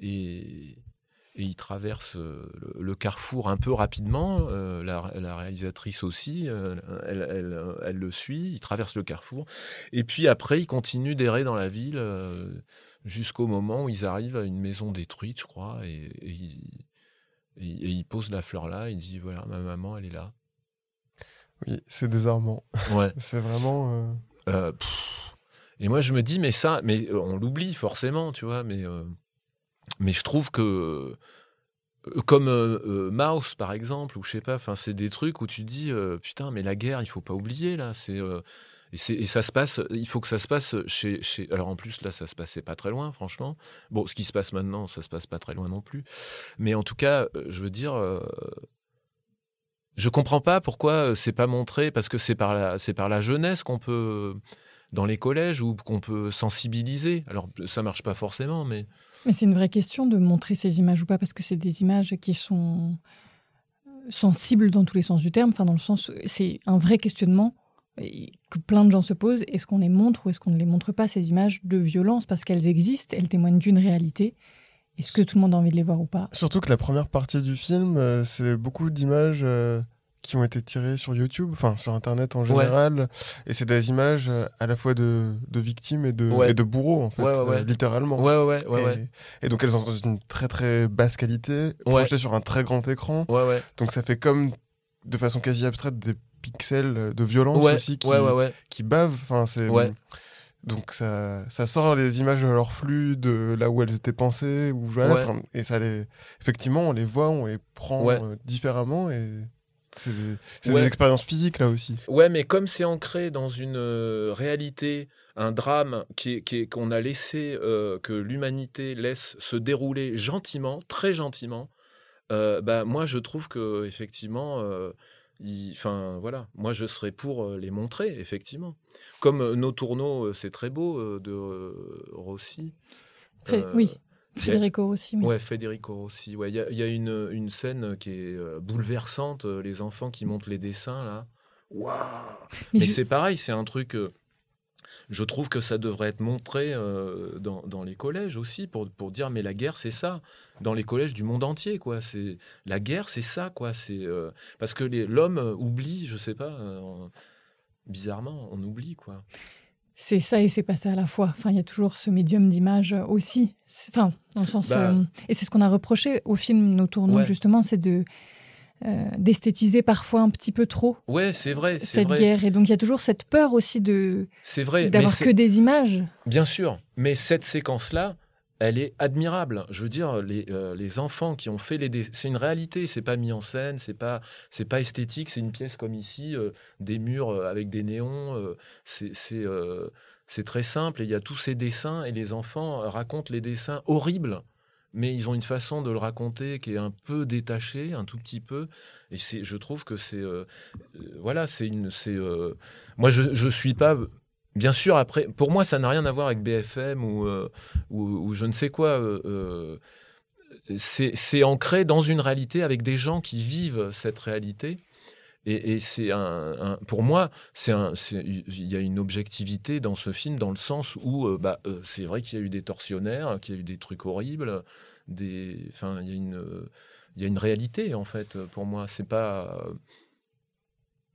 Et et il traverse euh, le, carrefour un peu rapidement. euh, la, la réalisatrice aussi, euh, elle, elle- elle le suit. Il traverse le carrefour. Et puis après, il continue d'errer dans la ville euh, jusqu'au moment où ils arrivent à une maison détruite, je crois. Et, et il, et- et il pose la fleur là. Il dit voilà, ma maman, elle est là. Oui, c'est désarmant. Ouais. *laughs* C'est vraiment. et moi, je me dis, mais ça, mais on l'oublie forcément, tu vois, mais, mais je trouve que. euh, Comme euh, euh, par exemple, ou je sais pas, enfin, c'est des trucs où tu te dis, euh, putain, mais la guerre, il faut pas oublier, là. C'est. et, et ça se passe, il faut que ça se passe chez, chez. Alors en plus, là, ça se passait pas très loin, franchement. Bon, ce qui se passe maintenant, ça se passe pas très loin non plus. Mais en tout cas, je veux dire, je comprends pas pourquoi c'est pas montré, parce que c'est par la, par la jeunesse qu'on peut, dans les collèges, ou qu'on peut sensibiliser. Alors ça marche pas forcément, mais Mais c'est une vraie question de montrer ces images ou pas, parce que c'est des images qui sont sensibles dans tous les sens du terme, enfin dans le sens, c'est un vrai questionnement que plein de gens se posent. Est-ce qu'on les montre ou est-ce qu'on ne les montre pas, ces images de violence, parce qu'elles existent, elles témoignent d'une réalité. Est-ce que tout le monde a envie de les voir ou pas? Surtout que la première partie du film, euh, c'est beaucoup d'images euh, qui ont été tirées sur YouTube, enfin sur Internet en général. Et c'est des images euh, à la fois de, de victimes et de, Ouais. et de bourreaux, en fait, Ouais, euh, littéralement. ouais, ouais, ouais, et, donc elles sont dans une très très basse qualité, projetées sur un très grand écran. ouais, ouais, Donc ça fait comme, de façon quasi abstraite, des pixels de violence aussi qui, qui bavent. Enfin, c'est... Ouais. Donc ça, ça sort les images de leur flux, de là où elles étaient pensées, ou Ouais. et ça les, effectivement, on les voit, on les prend Ouais. euh, différemment, et c'est des, Ouais. des expériences physiques là aussi. Ouais, mais comme c'est ancré dans une euh, réalité, un drame qui qu'on a laissé, euh, que l'humanité laisse se dérouler gentiment, très gentiment, euh, bah, moi je trouve que effectivement, euh, enfin voilà, moi je serais pour euh, les montrer effectivement. Comme euh, nos tourneaux, euh, c'est très beau euh, de euh, Rossi. Euh, Oui, Federico aussi. oui. Ouais, Federico Rossi. Ouais, il y a, il y a une, une scène qui est euh, bouleversante, euh, les enfants qui montent les dessins là. Waouh Mais mais je- c'est pareil, c'est un truc. euh, je trouve que ça devrait être montré euh, dans, dans les collèges aussi pour, pour dire mais la guerre c'est ça dans les collèges du monde entier quoi c'est la guerre c'est ça quoi c'est euh, parce que l'homme oublie je sais pas euh, bizarrement on oublie quoi C'est ça et c'est pas ça à la fois. Enfin, il y a toujours ce médium d'image aussi. Enfin, dans le sens. Bah. euh, et c'est ce qu'on a reproché au film Nos tourneaux, Ouais. justement, c'est de euh, d'esthétiser parfois un petit peu trop ouais c'est vrai cette vrai guerre. Et donc, il y a toujours cette peur aussi de c'est vrai d'avoir que des images. Bien sûr, mais cette séquence-là, elle est admirable. Je veux dire, les, euh, les enfants qui ont fait les, dé- c'est une réalité. C'est pas mis en scène, c'est pas, c'est pas esthétique. C'est une pièce comme ici, euh, des murs euh, avec des néons. c'est, très simple. Et il y a tous ces dessins et les enfants racontent les dessins horribles mais ils ont une façon de le raconter qui est un peu détachée, un tout petit peu. Et je trouve que c'est, voilà, c'est une, c'est, moi je, je suis pas. Bien sûr, après, pour moi, ça n'a rien à voir avec BFM ou, euh, ou, ou je ne sais quoi. euh, euh, c'est, ancré dans une réalité avec des gens qui vivent cette réalité. Et, c'est un, pour moi, c'est il y a une objectivité dans ce film dans le sens où, bah, c'est vrai qu'il y a eu des tortionnaires, qu'il y a eu des trucs horribles, des, enfin, il y a une, il y a une réalité en fait. Pour moi, c'est pas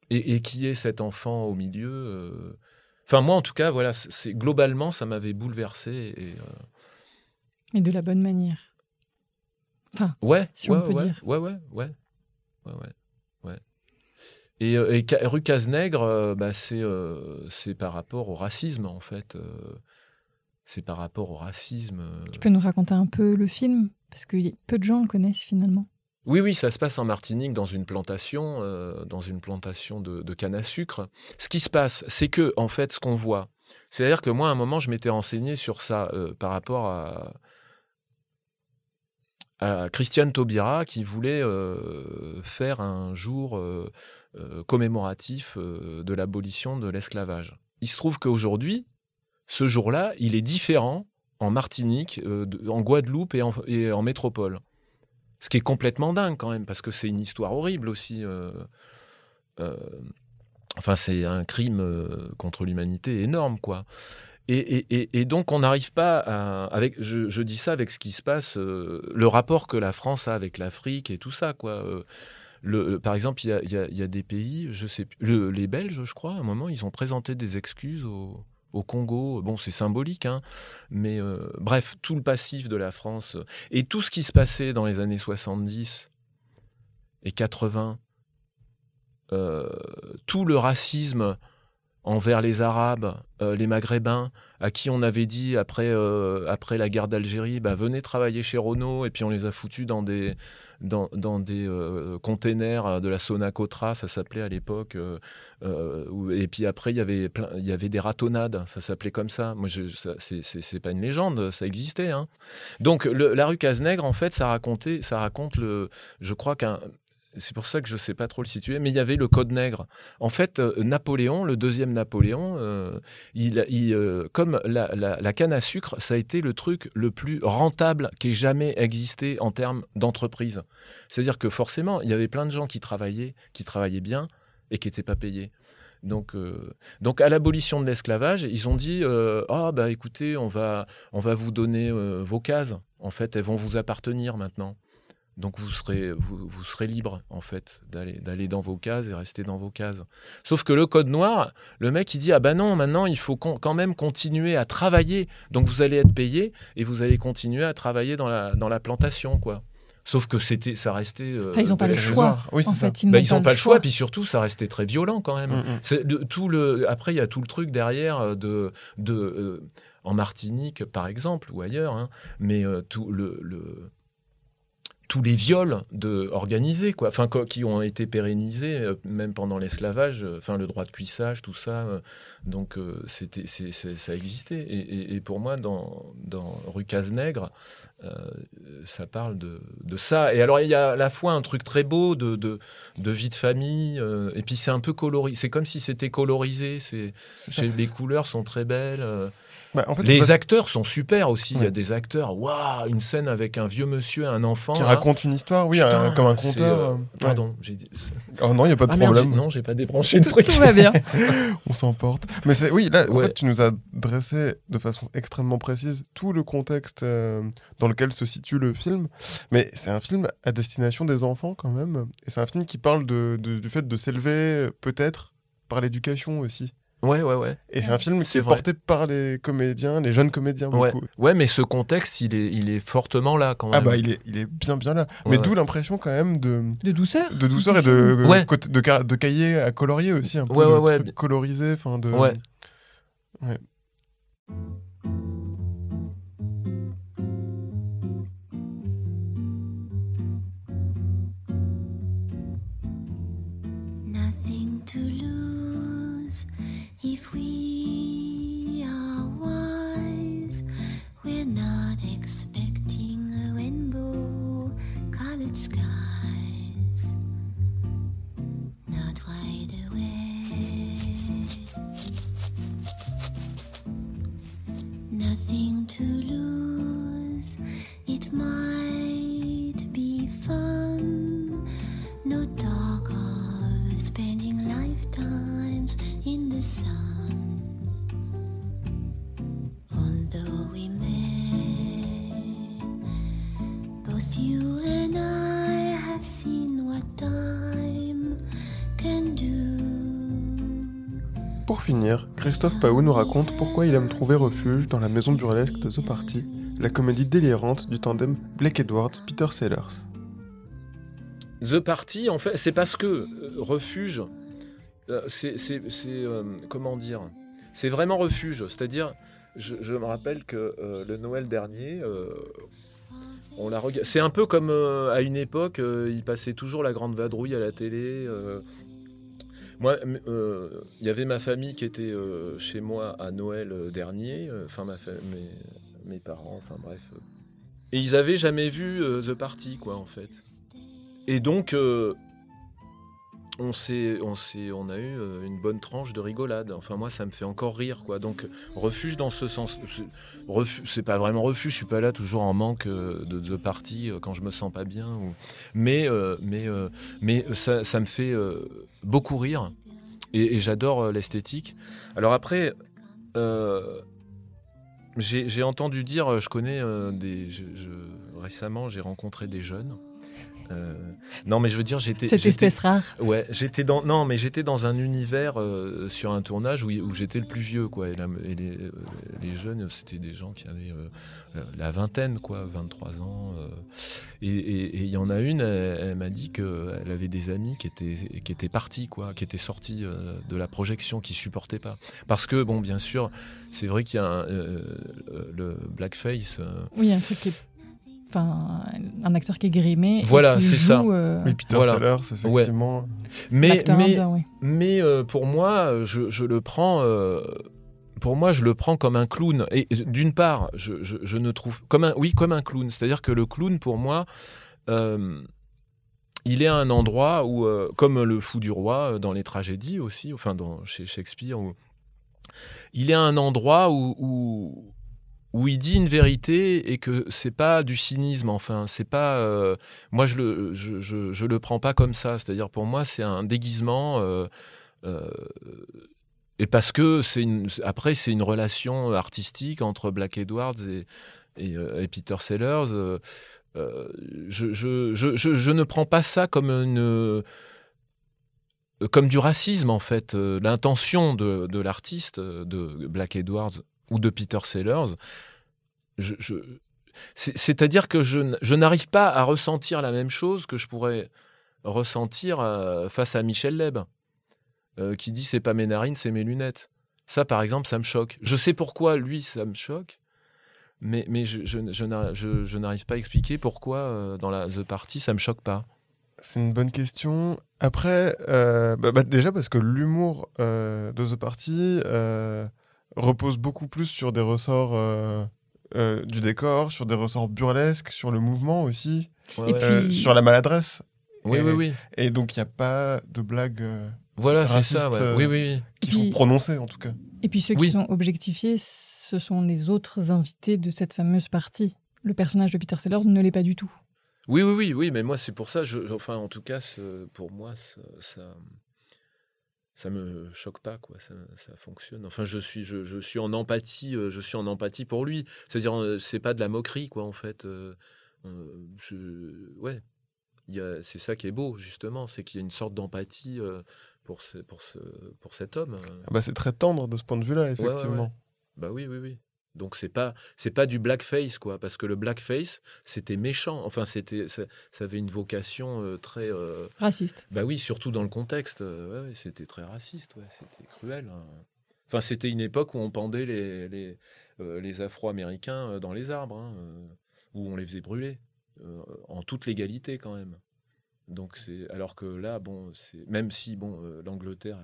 et qui est cet enfant au milieu. Enfin, moi, en tout cas, voilà, c'est- globalement, ça m'avait bouleversé. Et, euh, Mais de la bonne manière. Ouais, Si on peut ouais, dire. Ouais, ouais, ouais, ouais, ouais, ouais. Et, euh, et rue Cazenègre, euh, bah, c'est euh, par rapport au racisme, en fait. c'est par rapport au racisme. Tu peux nous raconter un peu le film? Parce que peu de gens le connaissent finalement. Oui, oui, ça se passe en Martinique dans une plantation, euh, dans une plantation de, canne à sucre. Ce qui se passe, c'est que, en fait, ce qu'on voit, c'est-à-dire que moi, à un moment, je m'étais renseigné sur ça euh, par rapport à, Christiane Taubira qui voulait euh, faire un jour commémoratif de l'abolition de l'esclavage. Il se trouve qu'aujourd'hui, ce jour-là, il est différent en Martinique, en Guadeloupe et en métropole. Ce qui est complètement dingue quand même, parce que c'est une histoire horrible aussi. euh, euh, enfin, c'est un crime euh, contre l'humanité énorme, quoi. Et, donc, on n'arrive pas à. Avec, je, dis ça avec ce qui se passe, le rapport que la France a avec l'Afrique et tout ça, quoi. Par exemple, il y a, des pays, je sais plus, le- les Belges, je crois, à un moment, ils ont présenté des excuses au, au Congo. Bon, c'est symbolique, hein, mais euh, bref, tout le passif de la France euh, et tout ce qui se passait dans les années 70 et 80, euh, tout le racisme envers les Arabes, euh, les Maghrébins, à qui on avait dit après, euh, après la guerre d'Algérie, bah, venez travailler chez Renault, et puis on les a foutus dans des, dans, dans des euh, containers de la Sonacotra, ça s'appelait à l'époque. euh, euh, et puis après, il y avait plein, il y avait des ratonnades, ça s'appelait comme ça. Moi, c'est pas une légende, ça existait. Hein. Donc, le- la rue Cazenègre, en fait, ça racontait, ça raconte le, je crois qu'un c'est pour ça que je ne sais pas trop le situer, mais il y avait le Code Nègre. En fait, euh, Napoléon, le deuxième Napoléon, euh, il, euh, comme la, canne à sucre, ça a été le truc le plus rentable qui ait jamais existé en termes d'entreprise. C'est-à-dire que forcément, il y avait plein de gens qui travaillaient, qui travaillaient bien et qui n'étaient pas payés. Donc, euh, donc à l'abolition de l'esclavage, ils ont dit euh, ah bah écoutez, on va on va vous donner euh, vos cases. En fait, elles vont vous appartenir maintenant. Donc vous serez, vous, vous serez libre, en fait, d'aller, d'aller dans vos cases et rester dans vos cases. Sauf que le code noir, le mec, il dit, ah ben non, maintenant, il faut quand même continuer à travailler. Donc vous allez être payé et vous allez continuer à travailler dans la, dans la plantation, quoi. Sauf que c'était, ça restait... euh, Enfin, ils n'ont pas le choix. Oui, en ça. fait, ils Bah, n'ont pas, le choix, puis surtout, ça restait très violent quand même. Mm, mm. C'est le- tout le, après, il y a tout le truc derrière euh, de, de euh, en Martinique, par exemple, ou ailleurs, hein, mais euh, tout le, le- tous les viols de, organisés, quoi, enfin, qui ont été pérennisés, euh, même pendant l'esclavage, euh, enfin, le droit de cuissage, tout ça. euh, donc, c'était, ça existait. Et, et- et pour moi, dans, dans Rue Cazenègre, ça parle de, de ça. Et alors, il y a à la fois un truc très beau de, de, de vie de famille, et puis c'est un peu colorisé. C'est comme si c'était colorisé. C'est- les couleurs sont très belles. Euh, Bah, en fait, les acteurs sont super aussi. Il y a des acteurs, waouh, une scène avec un vieux monsieur et un enfant. qui là. raconte une histoire, oui, Putain, un- comme un conteur. euh, euh, ouais. Pardon, j'ai dit. Oh non, il n'y a pas de Ah merde, problème. non, j'ai pas débranché le truc. Tout va bien. *laughs* On s'emporte. Mais c'est oui, là, en Ouais. fait, tu nous as dressé de façon extrêmement précise tout le contexte euh, dans lequel se situe le film. Mais c'est un film à destination des enfants quand même. Et c'est un film qui parle de, de- du fait de s'élever euh, peut-être par l'éducation aussi. Ouais, ouais, ouais. Et c'est un film qui est vrai. porté par les comédiens, les jeunes comédiens Ouais. beaucoup. ouais, mais ce contexte, il est, il est fortement là quand même. Ah bah il est, il est bien bien là. Ouais, Mais ouais. d'où l'impression quand même de, De douceur. de douceur et de, Ouais. côté- de, de cahiers à colorier aussi. Un peu Ouais, de ouais, ouais. colorisés. enfin De... Ouais. Nothing Christophe Paou nous raconte pourquoi il aime trouver refuge dans la maison burlesque de The Party, la comédie délirante du tandem Blake Edwards-Peter Sellers. The Party, en fait, c'est parce que euh, refuge, euh, c'est, euh, comment dire, c'est vraiment refuge. C'est-à-dire, je, me rappelle que le Noël dernier, C'est un peu comme à une époque, il passait toujours la Grande Vadrouille à la télé. Moi, m- euh, il y avait ma famille qui était euh, chez moi à Noël euh, dernier, enfin mes, mes parents, enfin bref. Et ils avaient jamais vu The Party, quoi, en fait. Et donc, on, s'est, on, s'est, on a eu euh, une bonne tranche de rigolade. Enfin, moi, ça me fait encore rire, quoi. Donc, refuge dans ce sens. c'est- pas vraiment refuge, je suis pas là toujours en manque euh, de The Party euh, quand je me sens pas bien. Mais, mais, mais ça, me fait beaucoup rire. Et, j'adore l'esthétique. Alors après, j'ai, entendu dire, je connais des. récemment, j'ai rencontré des jeunes. Euh, non, mais je veux dire, j'étais. Cette espèce rare. Ouais, j'étais dans non, mais j'étais dans un univers euh, sur un tournage où, où j'étais le plus vieux quoi et, la- et les, euh, les jeunes c'était des gens qui avaient euh, la, la vingtaine quoi, 23 ans euh, et il y en a une elle, elle m'a dit que elle avait des amis qui étaient qui étaient partis quoi, qui étaient sortis euh, de la projection qui supportaient pas parce que bon bien sûr, c'est vrai qu'il y a un, euh, euh, le blackface euh, Oui, un truc qui est. Enfin, un acteur qui est grimé. et Voilà, qui c'est joue, ça. euh, Oui, Peter Voilà. Sellers, effectivement. mais l'acteur mais indien, oui. Mais euh, pour moi, je, je le prends. euh, pour moi, je le prends comme un clown. Et d'une part, je, je- je ne trouve comme un, oui, comme un clown. C'est-à-dire que le clown, pour moi, euh, il est à un endroit où, euh, comme le fou du roi dans les tragédies aussi, enfin dans, chez Shakespeare, où, il est à un endroit où, où où il dit une vérité et que c'est pas du cynisme. Enfin, c'est pas. euh, moi, je le le prends pas comme ça. C'est-à-dire pour moi, c'est un déguisement. euh, euh, et parce que c'est après c'est une relation artistique entre Black Edwards et, et, et Peter Sellers. je, ne prends pas ça comme du racisme en fait. L'intention de, de l'artiste de Black Edwards ou de Peter Sellers, je, je- c'est- c'est-à-dire que je, n'arrive pas à ressentir la même chose que je pourrais ressentir euh, face à Michel Leb, euh, qui dit c'est pas mes narines, c'est mes lunettes. Ça, par exemple, ça me choque. Je sais pourquoi lui, ça me choque, mais, je, je, je n'a- je- je n'arrive pas à expliquer pourquoi euh, dans la The Party, ça me choque pas. C'est une bonne question. Après, bah, bah, déjà parce que l'humour de The Party repose beaucoup plus sur des ressorts euh, euh, du décor, sur des ressorts burlesques, sur le mouvement aussi, Ouais, puis- euh, sur la maladresse. oui, et- oui, oui. Et donc, il n'y a pas de blagues euh, Voilà, c'est Raciste, ça. ouais. euh, Oui, oui, oui. qui puis- sont prononcées, en tout cas. Et puis ceux Oui. qui sont objectifiés, ce sont les autres invités de cette fameuse partie. Le personnage de Peter Sellers ne l'est pas du tout. Oui, oui, oui, oui, mais moi, c'est pour ça, je, enfin, en tout cas, pour moi, ça, ça, ça me choque pas, quoi, ça, ça fonctionne. Enfin, je suis, je, je suis en empathie, euh, je suis en empathie pour lui. C'est-à-dire, euh, c'est pas de la moquerie, quoi, en fait. euh, je, ouais, c'est ça qui est beau, justement, c'est qu'il y a une sorte d'empathie pour, ce, pour, ce, pour cet homme. Ah bah, c'est très tendre de ce point de vue-là, ouais, effectivement. ouais. Bah oui, oui, oui. Donc c'est pas c'est pas du blackface quoi, parce que le blackface c'était méchant. Enfin c'était ça, ça avait une vocation euh, très euh, Raciste. bah oui surtout dans le contexte. euh, ouais, c'était très raciste, ouais, c'était cruel. hein. Enfin c'était une époque où on pendait les les, euh, les Afro-Américains dans les arbres, hein, où on les faisait brûler en toute légalité quand même. Donc c'est alors que là bon c'est même si bon l'Angleterre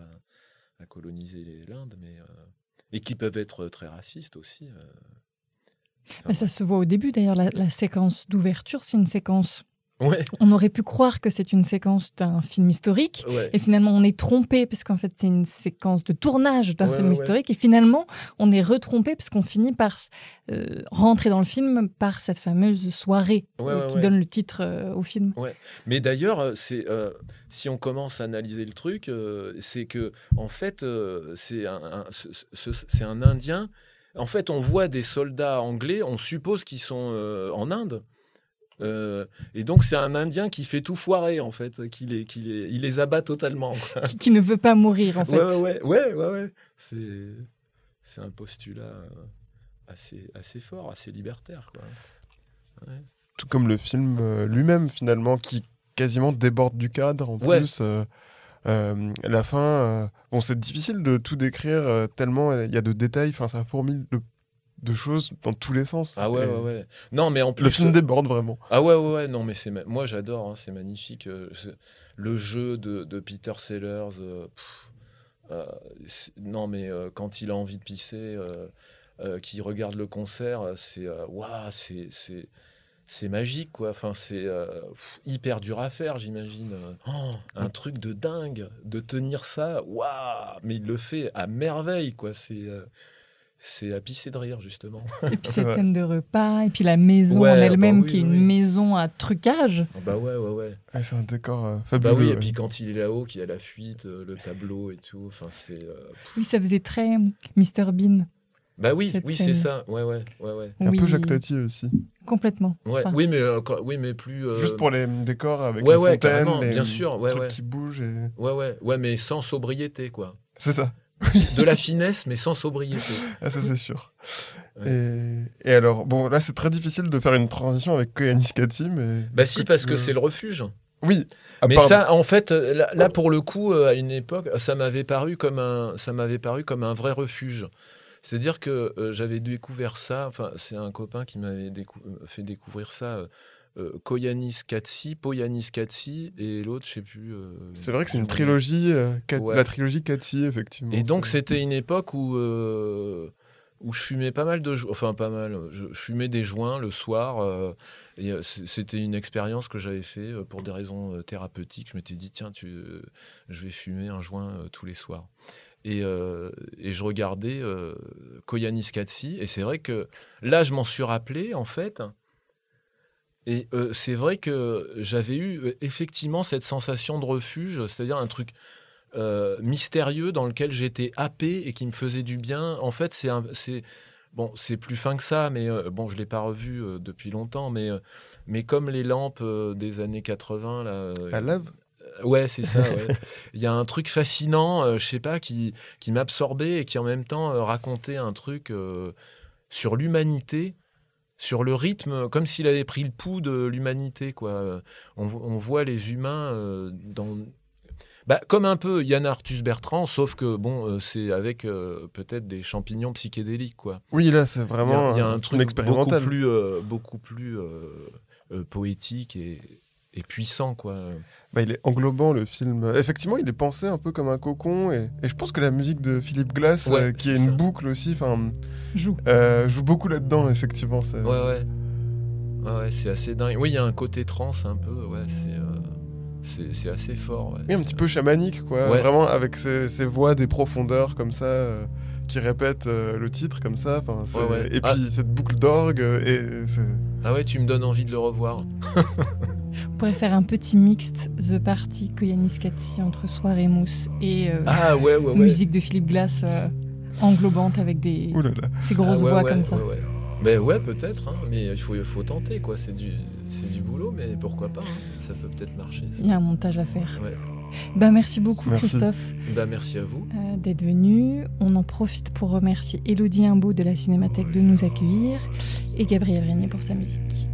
a, a colonisé l'Inde, mais et qui peuvent être très racistes aussi. euh. Enfin, Bah, ça se voit au début d'ailleurs, la, la séquence d'ouverture, c'est une séquence Ouais, On aurait pu croire que c'est une séquence d'un film historique. ouais. Et finalement, on est trompé parce qu'en fait, c'est une séquence de tournage d'un Ouais, film historique. Et finalement, on est retrompé parce qu'on finit par euh, rentrer dans le film par cette fameuse soirée euh, qui donne le titre euh, au film. Mais d'ailleurs, c'est si on commence à analyser le truc, c'est que en fait, c'est un, un- ce- ce- c'est un Indien. En fait, on voit des soldats anglais, on suppose qu'ils sont en Inde. Euh, et donc, c'est un Indien qui fait tout foirer, en fait, qui les, qui les, il les abat totalement. Qui, qui ne veut pas mourir, en fait. Ouais, ouais, ouais, ouais, ouais. C'est, c'est un postulat euh, assez, assez fort, assez libertaire, quoi. Tout comme le film euh, lui-même, finalement, qui quasiment déborde du cadre. En Ouais. plus, euh, euh, la fin, euh, bon, c'est difficile de tout décrire euh, tellement il y a de détails. Enfin, ça fourmille de, de choses dans tous les sens. Ah ouais, ouais, ouais. Non, mais en plus, Le film déborde vraiment. Ah ouais, ouais, ouais, non, mais c'est moi j'adore, hein, c'est magnifique. euh, le jeu de, de Peter Sellers, euh, pff, euh, non, mais euh, quand il a envie de pisser, qu'il regarde le concert, c'est waouh, c'est c'est c'est magique quoi. Enfin, c'est hyper dur à faire, j'imagine. Oh, un truc de dingue, de tenir ça, waouh, mais il le fait à merveille quoi. C'est c'est à pisser de rire justement. Et puis cette scène de repas, et puis la maison Ouais, en bah elle-même, oui, qui est oui. une maison à trucage. Ah bah ouais, ouais, ouais. Ouais, c'est un décor euh, Bah fabuleux. oui, et puis quand il est là-haut, qu'il y a la fuite, euh, le tableau et tout, enfin c'est... euh, Oui, ça faisait très Mr Bean. Bah oui, oui c'est ça, ouais, ouais, ouais, ouais. Un oui, peu Jacques Tati aussi. Complètement. Ouais, Enfin, oui, mais, euh, quand- oui, mais plus... euh, Juste pour les décors avec ouais, les ouais, fontaines, les bien sûr, ouais, trucs ouais. qui bougent. Et... Ouais, ouais, ouais, mais sans sobriété, quoi. C'est ça. *laughs* De la finesse, mais sans sobriété. Ah, ça, c'est sûr. Ouais. Et, et alors, bon, là, c'est très difficile de faire une transition avec Koyanis Kati, mais. Bah si, parce que c'est le refuge. Oui. à Mais ça, en fait, euh, là, là, pour le coup, euh, à une époque, ça m'avait paru comme un, ça m'avait paru comme un vrai refuge. C'est-à-dire que euh, j'avais découvert ça. Enfin, c'est un copain qui m'avait décou- fait découvrir ça. euh, euh, Koyanis Katsi, Poyanis Katsi, et l'autre, je sais plus. euh, C'est vrai que c'est une trilogie, euh, Kat- Ouais. la trilogie Kati, effectivement. Et donc, c'était une époque où, euh, où je fumais pas mal de joints. Enfin, pas mal. Je, je fumais des joints le soir. c'était une expérience que j'avais fait pour des raisons thérapeutiques. Je m'étais dit, tiens, tu, je vais fumer un joint tous les soirs. Et, euh, et je regardais euh, Koyanis Katsi. Et c'est vrai que là, je m'en suis rappelé, en fait. Et euh, c'est vrai que j'avais eu euh, effectivement cette sensation de refuge, c'est-à-dire un truc euh, mystérieux dans lequel j'étais happé et qui me faisait du bien. En fait, c'est bon, c'est plus fin que ça, mais euh, bon, je l'ai pas revu depuis longtemps, mais mais comme les lampes des années 80 là. lave? euh, Ouais, c'est ça. ouais. *laughs* Il y a un truc fascinant, euh, je sais pas, qui qui m'absorbait et qui en même temps euh, racontait un truc euh, sur l'humanité. Sur le rythme, comme s'il avait pris le pouls de l'humanité, quoi. On, on voit les humains euh, dans, bah, comme un peu Yann Arthus Bertrand, sauf que bon, euh, c'est avec euh, peut-être des champignons psychédéliques, quoi. Oui, là, c'est Il y a- vraiment il y a, un truc beaucoup plus, beaucoup plus poétique et, et puissant, quoi. Bah, il est englobant, le film. Effectivement, il est pensé un peu comme un cocon. Et, et je pense que la musique de Philippe Glass, Ouais, euh, qui est une ça. boucle aussi, enfin, Joue. euh, joue beaucoup là-dedans, effectivement. c'est- Ouais, ouais. Ouais, ouais, c'est assez dingue. Oui, il y a un côté trans un peu, ouais, c'est euh, c'est- assez fort. ouais. Oui, un petit peu chamanique, quoi. Ouais. Vraiment, avec ces, ces voix des profondeurs comme ça, euh, qui répètent euh, le titre comme ça. Ouais. Et Ah. puis cette boucle d'orgue. euh, Et Ah ouais, tu me donnes envie de le revoir. *laughs* On pourrait faire un petit mixte The Party Koyanis Kati entre Soirée Mousse et euh, Ah ouais, ouais, ouais. musique de Philippe Glass euh, englobante avec des, Ouh là là. ces Ah grosses ouais, voix ouais, comme ça. ouais, ouais. Ben ouais, peut-être, hein, mais il faut, il faut tenter, quoi. C'est du, c'est du boulot, mais pourquoi pas hein. Ça peut peut-être marcher. Il y a un montage à faire. Ouais. Bah, merci beaucoup Merci. Christophe Bah, merci à vous. euh, d'être venu. On en profite pour remercier Elodie Imbeau de la Cinémathèque de nous accueillir et Gabriel Régnier pour sa musique.